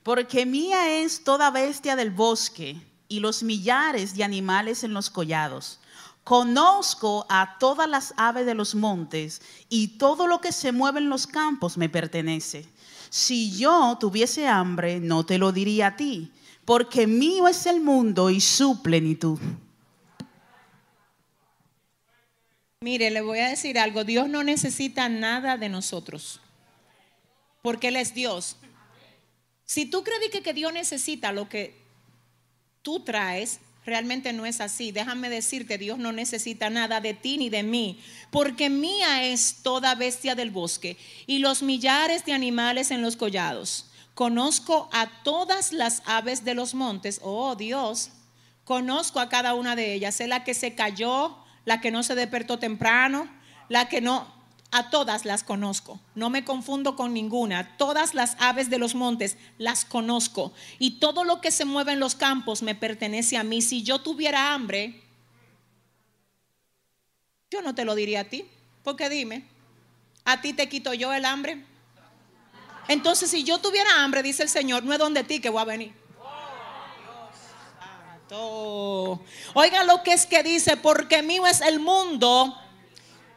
Porque mía es toda bestia del bosque y los millares de animales en los collados. Conozco a todas las aves de los montes y todo lo que se mueve en los campos me pertenece. Si yo tuviese hambre, no te lo diría a ti, porque mío es el mundo y su plenitud. Mire, le voy a decir algo, Dios no necesita nada de nosotros, porque Él es Dios. Si tú crees que, que Dios necesita lo que tú traes, realmente no es así. Déjame decirte, Dios no necesita nada de ti ni de mí, porque mía es toda bestia del bosque y los millares de animales en los collados. Conozco a todas las aves de los montes, oh Dios, conozco a cada una de ellas, sé la que se cayó, la que no se despertó temprano, la que no, a todas las conozco, no me confundo con ninguna, todas las aves de los montes las conozco y todo lo que se mueve en los campos me pertenece a mí. Si yo tuviera hambre, yo no te lo diría a ti, porque dime, ¿a ti te quito yo el hambre? Entonces, si yo tuviera hambre, dice el Señor, no es donde ti que voy a venir. Oigan lo que es que dice, porque mío es el mundo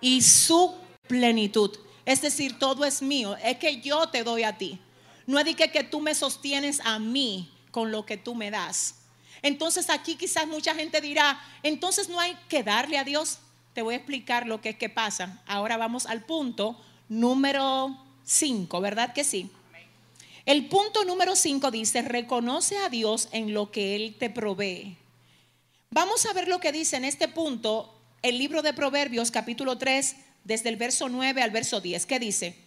y su plenitud. Es decir, todo es mío. Es que yo te doy a ti. No es de que, que tú me sostienes a mí con lo que tú me das. Entonces aquí quizás mucha gente dirá, entonces no hay que darle a Dios. Te voy a explicar lo que es que pasa. Ahora vamos al punto número 5, ¿verdad que sí? El punto número 5 dice, reconoce a Dios en lo que Él te provee. Vamos a ver lo que dice en este punto el libro de Proverbios capítulo 3, desde el verso 9 al verso 10. ¿Qué dice?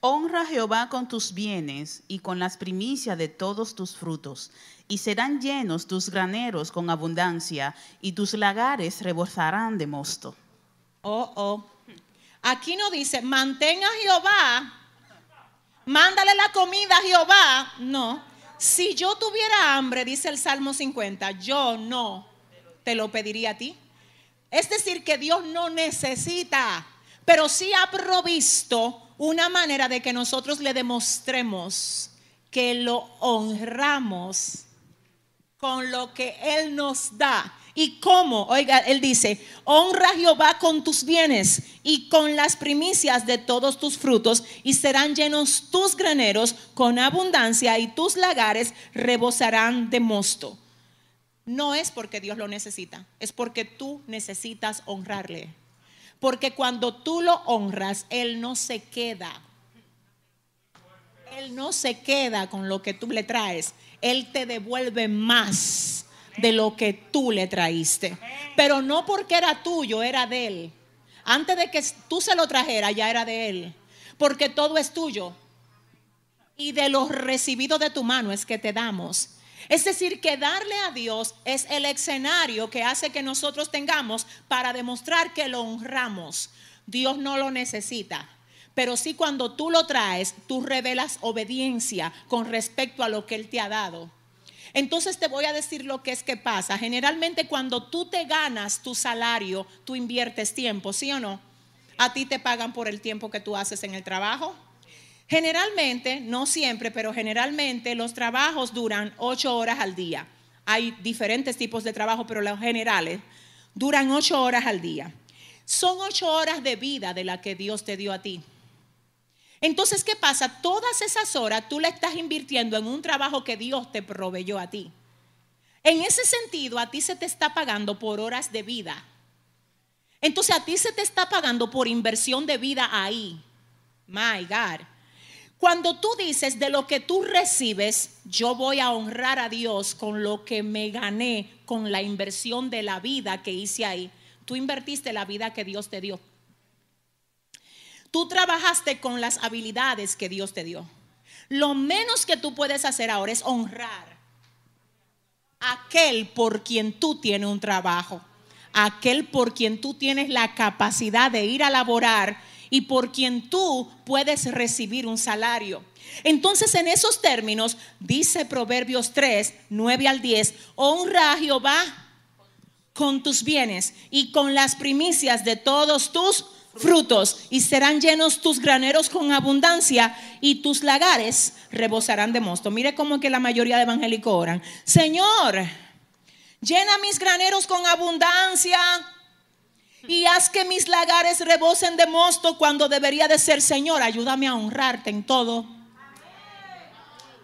Honra a Jehová con tus bienes y con las primicias de todos tus frutos, y serán llenos tus graneros con abundancia, y tus lagares rebosarán de mosto. Oh, oh. Aquí no dice, mantén a Jehová, mándale la comida a Jehová. No. Si yo tuviera hambre, dice el Salmo 50, yo no te lo pediría a ti. Es decir, que Dios no necesita, pero sí ha provisto una manera de que nosotros le demostremos que lo honramos con lo que Él nos da. ¿Y cómo? Oiga, Él dice, honra a Jehová con tus bienes y con las primicias de todos tus frutos y serán llenos tus graneros con abundancia y tus lagares rebosarán de mosto. No es porque Dios lo necesita, es porque tú necesitas honrarle. Porque cuando tú lo honras, Él no se queda. Él no se queda con lo que tú le traes. Él te devuelve más de lo que tú le traíste. Pero no porque era tuyo, era de él. Antes de que tú se lo trajeras, ya era de él. Porque todo es tuyo. Y de los recibidos de tu mano es que te damos. Es decir, que darle a Dios es el escenario que hace que nosotros tengamos para demostrar que lo honramos. Dios no lo necesita. Pero sí cuando tú lo traes, tú revelas obediencia con respecto a lo que Él te ha dado. Entonces te voy a decir lo que es que pasa. Generalmente cuando tú te ganas tu salario, tú inviertes tiempo, ¿sí o no? A ti te pagan por el tiempo que tú haces en el trabajo. Generalmente, no siempre, pero generalmente los trabajos duran ocho horas al día. Hay diferentes tipos de trabajo, pero los generales duran ocho horas al día. Son ocho horas de vida de la que Dios te dio a ti. Entonces, ¿qué pasa? Todas esas horas tú le estás invirtiendo en un trabajo que Dios te proveyó a ti. En ese sentido, a ti se te está pagando por horas de vida. Entonces, a ti se te está pagando por inversión de vida ahí. My God. Cuando tú dices de lo que tú recibes, yo voy a honrar a Dios con lo que me gané, con la inversión de la vida que hice ahí. Tú invertiste la vida que Dios te dio. Tú trabajaste con las habilidades que Dios te dio. Lo menos que tú puedes hacer ahora es honrar a aquel por quien tú tienes un trabajo, aquel por quien tú tienes la capacidad de ir a laborar y por quien tú puedes recibir un salario. Entonces, en esos términos, dice Proverbios 3, 9 al 10, honra a Jehová con tus bienes y con las primicias de todos tus frutos y serán llenos tus graneros con abundancia y tus lagares rebosarán de mosto. Mire cómo que la mayoría de evangélicos oran. Señor, llena mis graneros con abundancia y haz que mis lagares rebosen de mosto cuando debería de ser, Señor, ayúdame a honrarte en todo.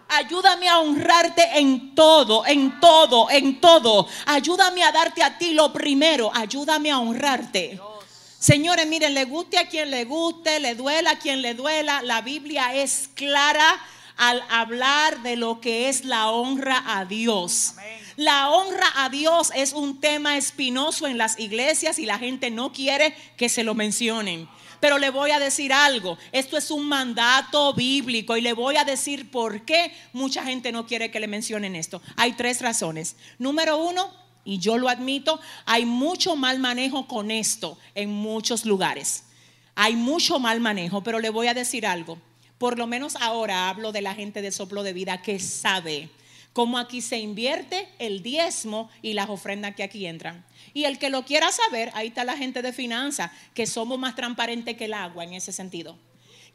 Ayúdame a honrarte en todo, en todo, en todo. Ayúdame a darte a ti lo primero. Ayúdame a honrarte. Señores, miren, le guste a quien le guste, le duela a quien le duela, la Biblia es clara al hablar de lo que es la honra a Dios. La honra a Dios es un tema espinoso en las iglesias y la gente no quiere que se lo mencionen. Pero le voy a decir algo, esto es un mandato bíblico y le voy a decir por qué mucha gente no quiere que le mencionen esto. Hay tres razones. Número uno, y yo lo admito, hay mucho mal manejo con esto en muchos lugares. Hay mucho mal manejo, pero le voy a decir algo. Por lo menos ahora hablo de la gente de soplo de vida que sabe cómo aquí se invierte el diezmo y las ofrendas que aquí entran. Y el que lo quiera saber, ahí está la gente de finanzas, que somos más transparentes que el agua en ese sentido.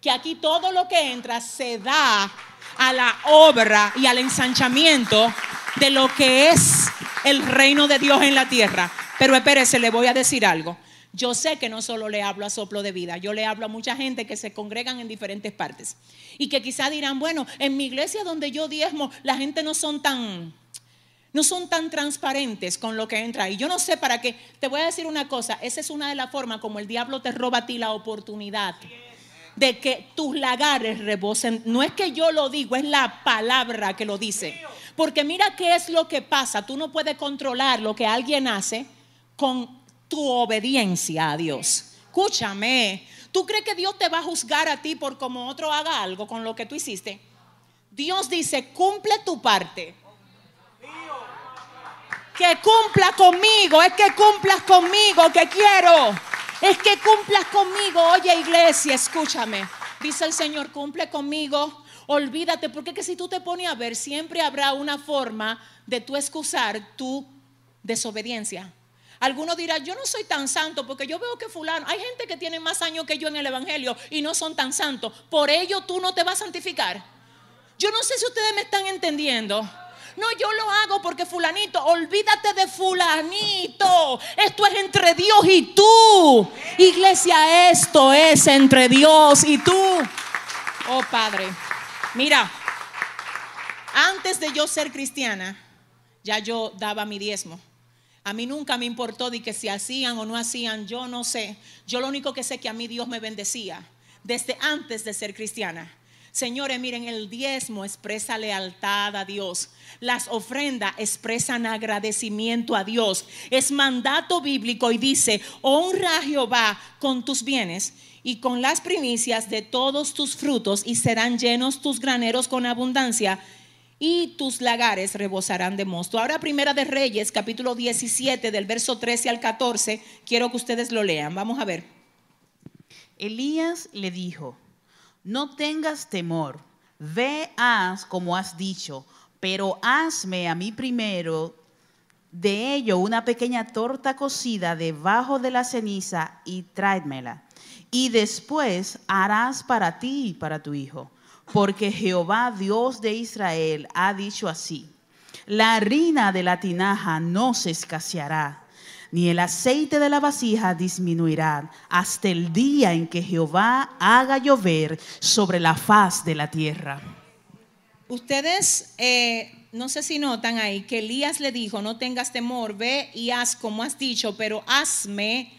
Que aquí todo lo que entra se da a la obra y al ensanchamiento de lo que es el reino de Dios en la tierra. Pero espérese, le voy a decir algo. Yo sé que no solo le hablo a soplo de vida, yo le hablo a mucha gente que se congregan en diferentes partes y que quizá dirán, bueno, en mi iglesia donde yo diezmo, la gente no son tan no son tan transparentes con lo que entra. Y yo no sé para qué. Te voy a decir una cosa, esa es una de las formas como el diablo te roba a ti la oportunidad de que tus lagares rebosen. No es que yo lo digo, es la palabra que lo dice. Porque mira qué es lo que pasa. Tú no puedes controlar lo que alguien hace con tu obediencia a Dios. Escúchame, ¿tú crees que Dios te va a juzgar a ti por como otro haga algo con lo que tú hiciste? Dios dice, cumple tu parte. Que cumpla conmigo, es que cumplas conmigo, que quiero. Es que cumplas conmigo. Oye, iglesia, escúchame. Dice el Señor, cumple conmigo Olvídate, porque que si tú te pones a ver, siempre habrá una forma de tú excusar tu desobediencia. Algunos dirán, yo no soy tan santo porque yo veo que fulano, hay gente que tiene más años que yo en el Evangelio y no son tan santos. Por ello tú no te vas a santificar. Yo no sé si ustedes me están entendiendo. No, yo lo hago porque fulanito, olvídate de fulanito. Esto es entre Dios y tú. Iglesia, esto es entre Dios y tú. Oh Padre. Mira, antes de yo ser cristiana, ya yo daba mi diezmo. A mí nunca me importó de que si hacían o no hacían, yo no sé. Yo lo único que sé que a mí Dios me bendecía desde antes de ser cristiana. Señores, miren, el diezmo expresa lealtad a Dios. Las ofrendas expresan agradecimiento a Dios. Es mandato bíblico y dice, honra a Jehová con tus bienes y con las primicias de todos tus frutos y serán llenos tus graneros con abundancia y tus lagares rebosarán de mosto. Ahora Primera de Reyes, capítulo 17, del verso 13 al 14, quiero que ustedes lo lean. Vamos a ver. Elías le dijo, no tengas temor, ve, haz como has dicho, pero hazme a mí primero de ello una pequeña torta cocida debajo de la ceniza y tráemela. Y después harás para ti y para tu hijo, porque Jehová Dios de Israel ha dicho así, la harina de la tinaja no se escaseará ni el aceite de la vasija disminuirá hasta el día en que Jehová haga llover sobre la faz de la tierra. Ustedes, eh, no sé si notan ahí que Elías le dijo, no tengas temor, ve y haz como has dicho, pero hazme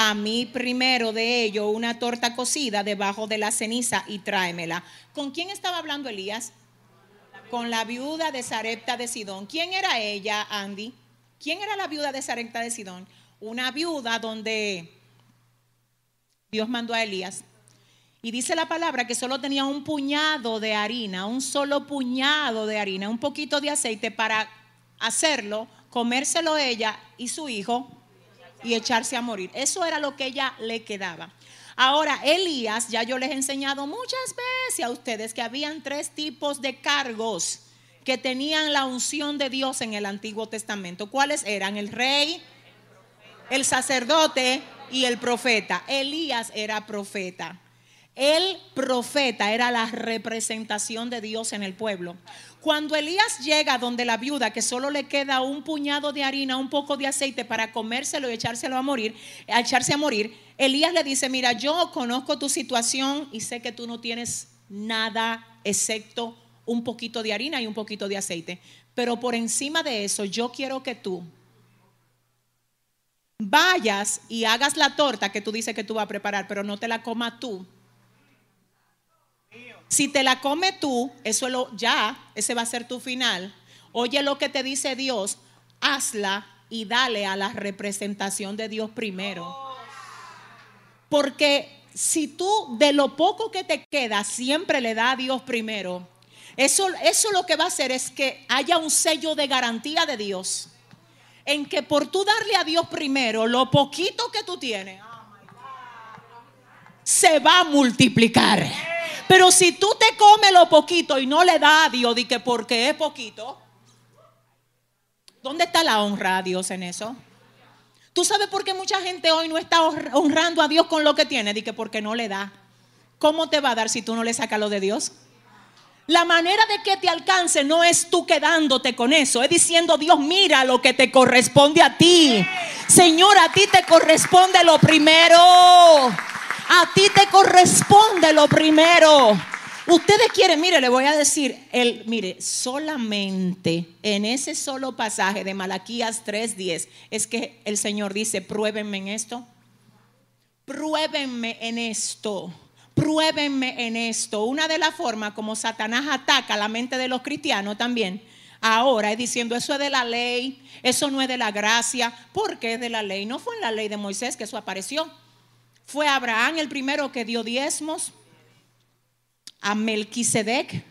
a mí primero de ello una torta cocida debajo de la ceniza y tráemela. ¿Con quién estaba hablando Elías? Con la viuda de Sarepta de Sidón. ¿Quién era ella, Andy? ¿Quién era la viuda de Sarepta de Sidón? Una viuda donde Dios mandó a Elías. Y dice la palabra que solo tenía un puñado de harina, un solo puñado de harina, un poquito de aceite para hacerlo, comérselo ella y su hijo y echarse a morir. Eso era lo que ella le quedaba. Ahora, Elías, ya yo les he enseñado muchas veces a ustedes que habían tres tipos de cargos que tenían la unción de Dios en el Antiguo Testamento. ¿Cuáles eran? El rey, el sacerdote y el profeta. Elías era profeta. El profeta era la representación de Dios en el pueblo. Cuando Elías llega donde la viuda, que solo le queda un puñado de harina, un poco de aceite para comérselo y echárselo a morir, echarse a morir, Elías le dice, mira, yo conozco tu situación y sé que tú no tienes nada excepto un poquito de harina y un poquito de aceite. Pero por encima de eso, yo quiero que tú vayas y hagas la torta que tú dices que tú vas a preparar, pero no te la comas tú. Si te la comes tú, eso es lo, ya, ese va a ser tu final. Oye lo que te dice Dios, hazla y dale a la representación de Dios primero. Porque si tú de lo poco que te queda siempre le da a Dios primero, eso, eso lo que va a hacer es que haya un sello de garantía de Dios. En que por tú darle a Dios primero lo poquito que tú tienes, se va a multiplicar. Pero si tú te comes lo poquito y no le das a Dios, di que porque es poquito, ¿dónde está la honra a Dios en eso? ¿Tú sabes por qué mucha gente hoy no está honrando a Dios con lo que tiene? Di que porque no le da. ¿Cómo te va a dar si tú no le sacas lo de Dios? La manera de que te alcance no es tú quedándote con eso, es diciendo, Dios, mira lo que te corresponde a ti. Señor, a ti te corresponde lo primero. A ti te corresponde lo primero. Ustedes quieren, mire, le voy a decir, el, mire, solamente en ese solo pasaje de Malaquías 3:10 es que el Señor dice, pruébenme en esto. Pruébenme en esto pruébenme en esto. Una de las formas como Satanás ataca la mente de los cristianos también, ahora es diciendo, eso es de la ley, eso no es de la gracia, porque es de la ley. No fue en la ley de Moisés que eso apareció. Fue Abraham el primero que dio diezmos a Melquisedec.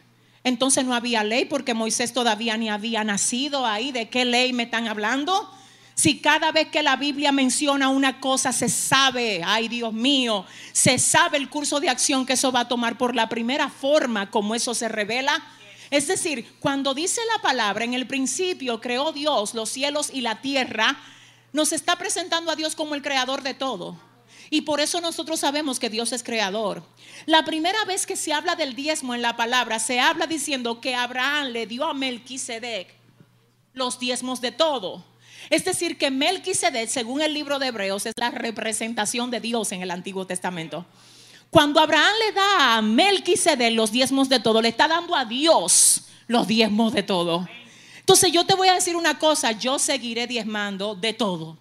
Entonces no había ley porque Moisés todavía ni había nacido ahí. ¿De qué ley me están hablando? Si cada vez que la Biblia menciona una cosa se sabe, ay Dios mío, se sabe el curso de acción que eso va a tomar por la primera forma como eso se revela. Es decir, cuando dice la palabra, en el principio creó Dios los cielos y la tierra, nos está presentando a Dios como el creador de todo. Y por eso nosotros sabemos que Dios es creador. La primera vez que se habla del diezmo en la palabra, se habla diciendo que Abraham le dio a Melquisedec los diezmos de todo. Es decir, que Melquisedec, según el libro de Hebreos, es la representación de Dios en el Antiguo Testamento. Cuando Abraham le da a Melquisedec los diezmos de todo, le está dando a Dios los diezmos de todo. Entonces yo te voy a decir una cosa, yo seguiré diezmando de todo.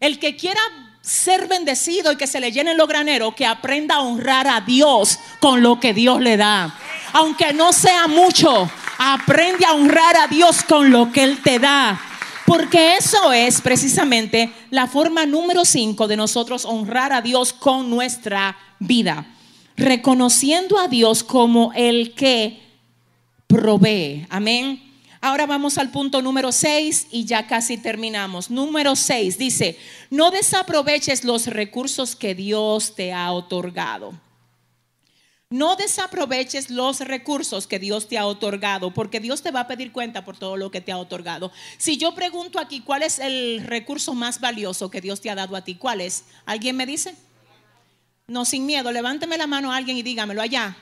El que quiera ser bendecido y que se le llenen los graneros, que aprenda a honrar a Dios con lo que Dios le da. aunque no sea mucho, aprende a honrar a Dios con lo que Él te da. Porque eso es precisamente la forma número 5 de nosotros honrar a Dios con nuestra vida. Reconociendo a Dios como el que provee. Amén. Ahora vamos al punto número 6 y ya casi terminamos. Número 6 dice, no desaproveches los recursos que Dios te ha otorgado. No desaproveches los recursos que Dios te ha otorgado, porque Dios te va a pedir cuenta por todo lo que te ha otorgado. Si yo pregunto aquí, ¿cuál es el recurso más valioso que Dios te ha dado a ti? ¿Cuál es? ¿Alguien me dice? No, sin miedo, levánteme la mano a alguien y dígamelo allá.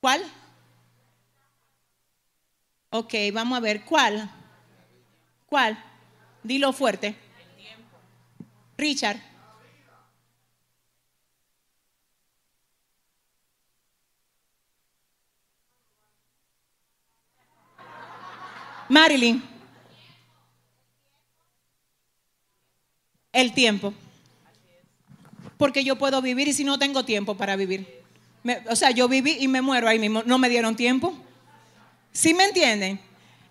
¿Cuál? Ok, vamos a ver, ¿cuál? ¿Cuál? Dilo fuerte. Richard. Marilyn. El tiempo. Porque yo puedo vivir y si no tengo tiempo para vivir. o sea, yo viví y me muero ahí mismo. No me dieron tiempo. ¿Sí me entienden?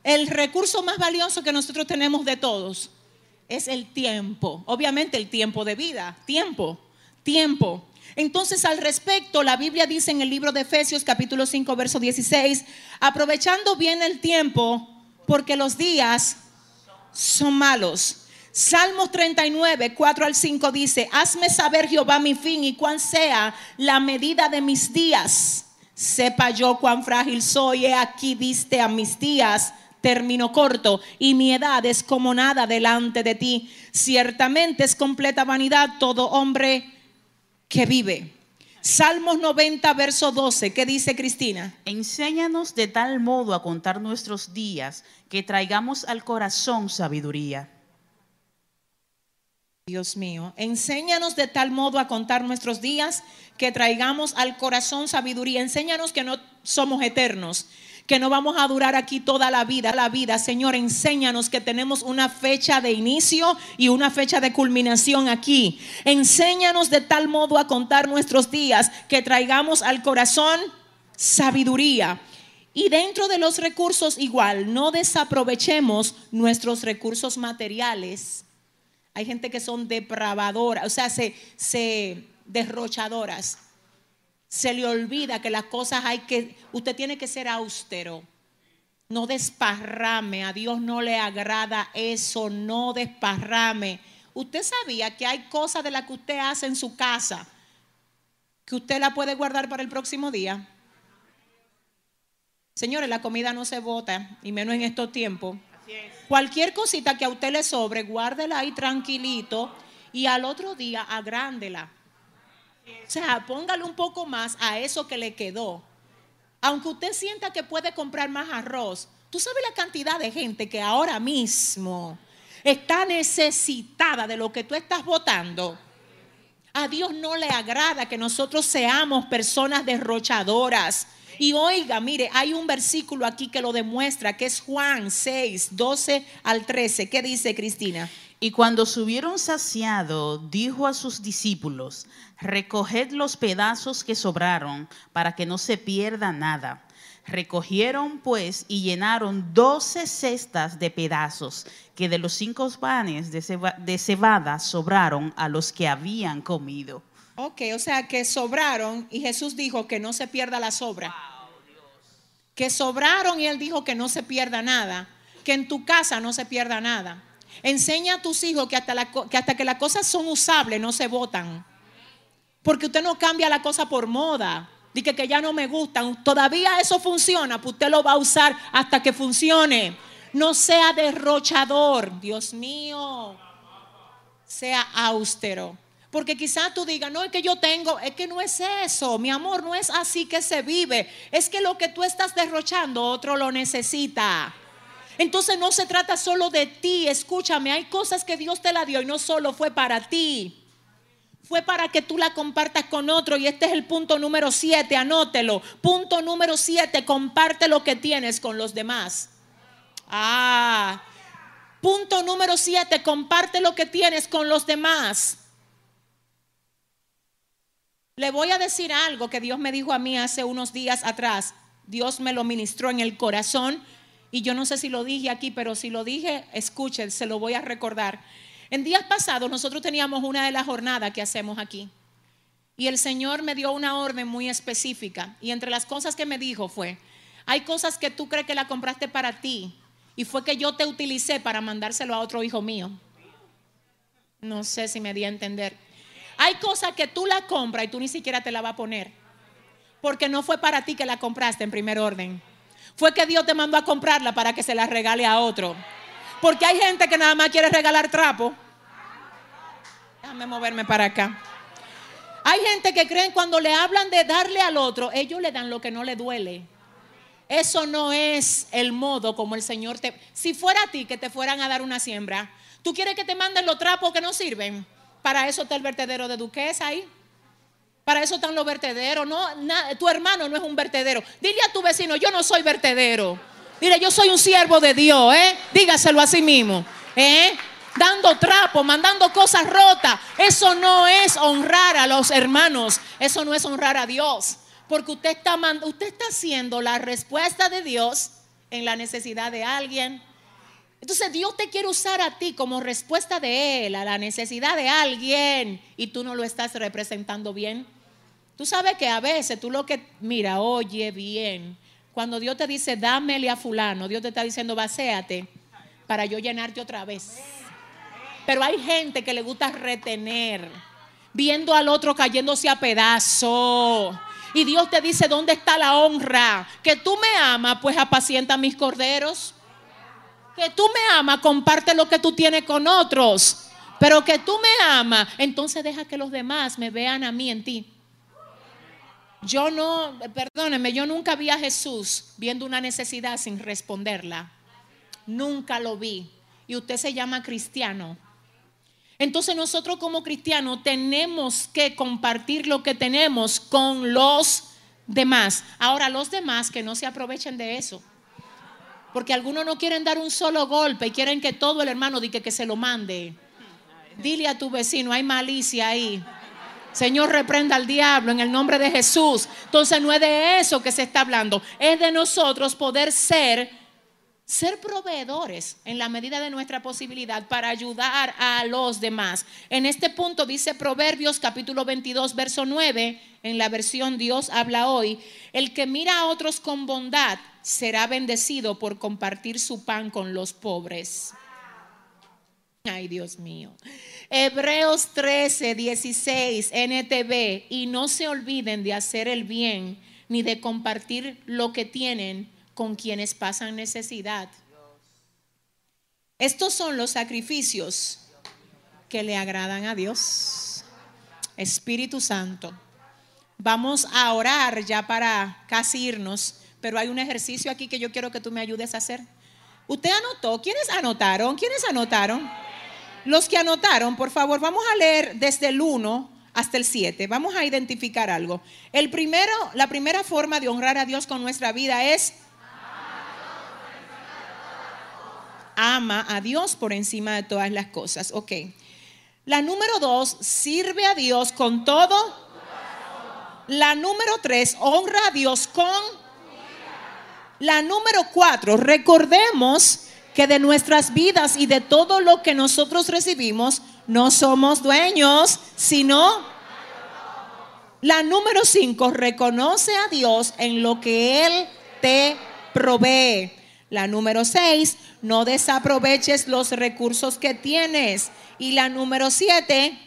El recurso más valioso que nosotros tenemos de todos es el tiempo. Obviamente el tiempo de vida. Tiempo. Tiempo. Entonces, al respecto, la Biblia dice en el libro de Efesios capítulo 5, verso 16, aprovechando bien el tiempo, porque los días son malos. Salmos 39, 4 al 5 dice, hazme saber Jehová mi fin y cuán sea la medida de mis días. Sepa yo cuán frágil soy, he aquí diste a mis días término corto y mi edad es como nada delante de ti. Ciertamente es completa vanidad todo hombre que vive. Salmos 90, verso 12. ¿Qué dice Cristina? Enséñanos de tal modo a contar nuestros días que traigamos al corazón sabiduría. Dios mío, enséñanos de tal modo a contar nuestros días que traigamos al corazón sabiduría. Enséñanos que no somos eternos, que no vamos a durar aquí toda la vida, la vida. Señor, enséñanos que tenemos una fecha de inicio y una fecha de culminación aquí. Enséñanos de tal modo a contar nuestros días que traigamos al corazón sabiduría. Y dentro de los recursos igual, no desaprovechemos nuestros recursos materiales. Hay gente que son depravadoras, o sea, se, se derrochadoras se le olvida que las cosas hay que, usted tiene que ser austero. No desparrame, a Dios no le agrada eso, no desparrame. Usted sabía que hay cosas de las que usted hace en su casa que usted la puede guardar para el próximo día. Señores, la comida no se bota, y menos en estos tiempos. Cualquier cosita que a usted le sobre, guárdela ahí tranquilito y al otro día agrándela. O sea, póngale un poco más a eso que le quedó. Aunque usted sienta que puede comprar más arroz, tú sabes la cantidad de gente que ahora mismo está necesitada de lo que tú estás votando. A Dios no le agrada que nosotros seamos personas derrochadoras. Y oiga, mire, hay un versículo aquí que lo demuestra, que es Juan 6, 12 al 13. ¿Qué dice Cristina? Y cuando se hubieron saciado, dijo a sus discípulos, recoged los pedazos que sobraron para que no se pierda nada. Recogieron pues y llenaron doce cestas de pedazos que de los cinco panes de, cebada sobraron a los que habían comido. Ok, o sea que sobraron y Jesús dijo que no se pierda la sobra. que sobraron y él dijo que no se pierda nada. Que en tu casa no se pierda nada. Enseña a tus hijos que hasta, que hasta que las cosas son usables no se votan. Porque usted no cambia la cosa por moda. Dice que ya no me gustan. Todavía eso funciona, pues usted lo va a usar hasta que funcione. No sea derrochador, Dios mío. Sea austero. Porque quizás tú digas, no, es que yo tengo, es que no es eso, mi amor, no es así que se vive. Es que lo que tú estás derrochando, otro lo necesita. Entonces no se trata solo de ti, escúchame, hay cosas que Dios te la dio y no solo fue para ti. Fue para que tú la compartas con otro y este es el punto número siete, anótelo. Punto número siete, comparte lo que tienes con los demás. Ah, punto número siete, comparte lo que tienes con los demás. Le voy a decir algo que Dios me dijo a mí hace unos días atrás. Dios me lo ministró en el corazón y yo no sé si lo dije aquí, pero si lo dije, escuchen, se lo voy a recordar. En días pasados nosotros teníamos una de las jornadas que hacemos aquí. Y el Señor me dio una orden muy específica. Y entre las cosas que me dijo fue, hay cosas que tú crees que la compraste para ti. Y fue que yo te utilicé para mandárselo a otro hijo mío. No sé si me di a entender. Hay cosas que tú la compras y tú ni siquiera te la vas a poner. Porque no fue para ti que la compraste en primer orden. Fue que Dios te mandó a comprarla para que se la regale a otro. Porque hay gente que nada más quiere regalar trapo. Déjame moverme para acá. Hay gente que creen cuando le hablan de darle al otro, ellos le dan lo que no le duele. Eso no es el modo como el Señor te... Si fuera a ti que te fueran a dar una siembra, ¿tú quieres que te manden los trapos que no sirven? Para eso está el vertedero de Duquesa ahí. Para eso están los vertederos. No, tu hermano no es un vertedero. Dile a tu vecino, yo no soy vertedero. Dile, yo soy un siervo de Dios, ¿eh? Dígaselo a sí mismo, ¿eh? Dando trapo, mandando cosas rotas. Eso no es honrar a los hermanos. Eso no es honrar a Dios. Porque usted está, usted está haciendo la respuesta de Dios en la necesidad de alguien. Entonces Dios te quiere usar a ti como respuesta de Él a la necesidad de alguien y tú no lo estás representando bien. Tú sabes que a veces tú lo que, mira, oye bien, cuando Dios te dice, dámele a fulano, Dios te está diciendo, vacéate para yo llenarte otra vez. Pero hay gente que le gusta retener, viendo al otro cayéndose a pedazo. Y Dios te dice, ¿dónde está la honra? Que tú me amas, pues apacienta mis corderos. Que tú me amas, comparte lo que tú tienes con otros. Pero que tú me amas, entonces deja que los demás me vean a mí en ti. Yo no, perdóneme, yo nunca vi a Jesús viendo una necesidad sin responderla. Nunca lo vi. Y usted se llama cristiano. Entonces nosotros como cristianos tenemos que compartir lo que tenemos con los demás. Ahora, los demás que no se aprovechen de eso. Porque algunos no quieren dar un solo golpe y quieren que todo el hermano diga que se lo mande. Dile a tu vecino, hay malicia ahí. Señor, reprenda al diablo en el nombre de Jesús. Entonces no es de eso que se está hablando, es de nosotros poder ser ser proveedores en la medida de nuestra posibilidad para ayudar a los demás. En este punto dice Proverbios capítulo 22, verso 9, en la versión Dios habla hoy, el que mira a otros con bondad será bendecido por compartir su pan con los pobres. Ay, Dios mío. Hebreos 13, 16, NTV. Y no se olviden de hacer el bien ni de compartir lo que tienen con quienes pasan necesidad. Estos son los sacrificios que le agradan a Dios. Espíritu Santo. Vamos a orar ya para casi irnos, pero hay un ejercicio aquí que yo quiero que tú me ayudes a hacer. ¿Usted anotó? ¿Quiénes anotaron? ¿Quiénes anotaron? Los que anotaron, por favor, vamos a leer desde el 1 hasta el 7. Vamos a identificar algo. El primero, la primera forma de honrar a Dios con nuestra vida es ama a Dios por encima de todas las cosas. Ok. La número dos, sirve a Dios con todo. La número tres, honra a Dios con. La número cuatro, recordemos que de nuestras vidas y de todo lo que nosotros recibimos no somos dueños, sino... La número cinco, reconoce a Dios en lo que Él te provee. La número seis, no desaproveches los recursos que tienes. Y la número siete...